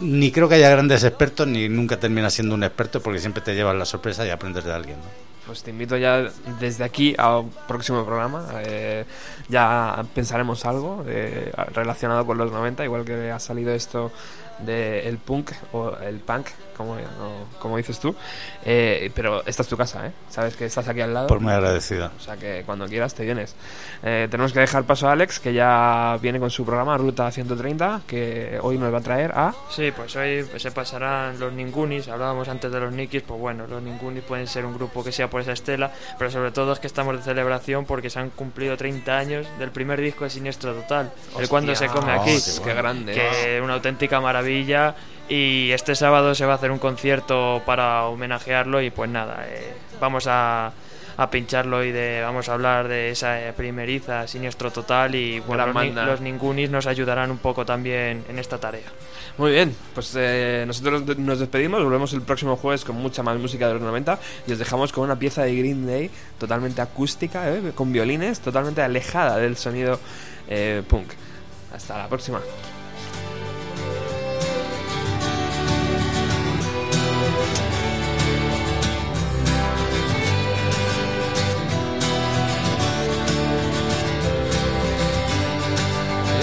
D: ni creo que haya grandes expertos, ni nunca terminas siendo un experto, porque siempre te llevas la sorpresa y aprendes de alguien. ¿no?
B: Pues te invito ya desde aquí al próximo programa. Eh, ya pensaremos algo eh, relacionado con los 90, igual que ha salido esto del el punk o el punk, como, como dices tú. Eh, pero esta es tu casa, ¿eh? Sabes que estás aquí al lado.
D: Por muy agradecido.
B: O sea que cuando quieras te vienes. Eh, tenemos que dejar paso a Alex, que ya viene con su programa Ruta 130, que hoy nos va a traer a...
F: Sí, pues hoy se pasarán los Ningunis. Hablábamos antes de los Nikis, pues bueno, los Ningunis pueden ser un grupo que sea por esa estela, pero sobre todo es que estamos de celebración porque se han cumplido 30 años del primer disco de Siniestro Total, el cuando se come aquí.
B: qué grande.
F: Que una auténtica maravilla y este sábado se va a hacer un concierto para homenajearlo y pues nada, eh, vamos a, a, pincharlo y de, vamos a hablar de esa primeriza siniestro total y bueno, los, los, ningunis nos ayudarán un poco también en esta tarea.
B: Muy bien, pues eh, nosotros nos despedimos, volvemos el próximo jueves con mucha más música de los 90 y os dejamos con una pieza de Green Day totalmente acústica, eh, con violines, totalmente alejada del sonido punk. Hasta la próxima.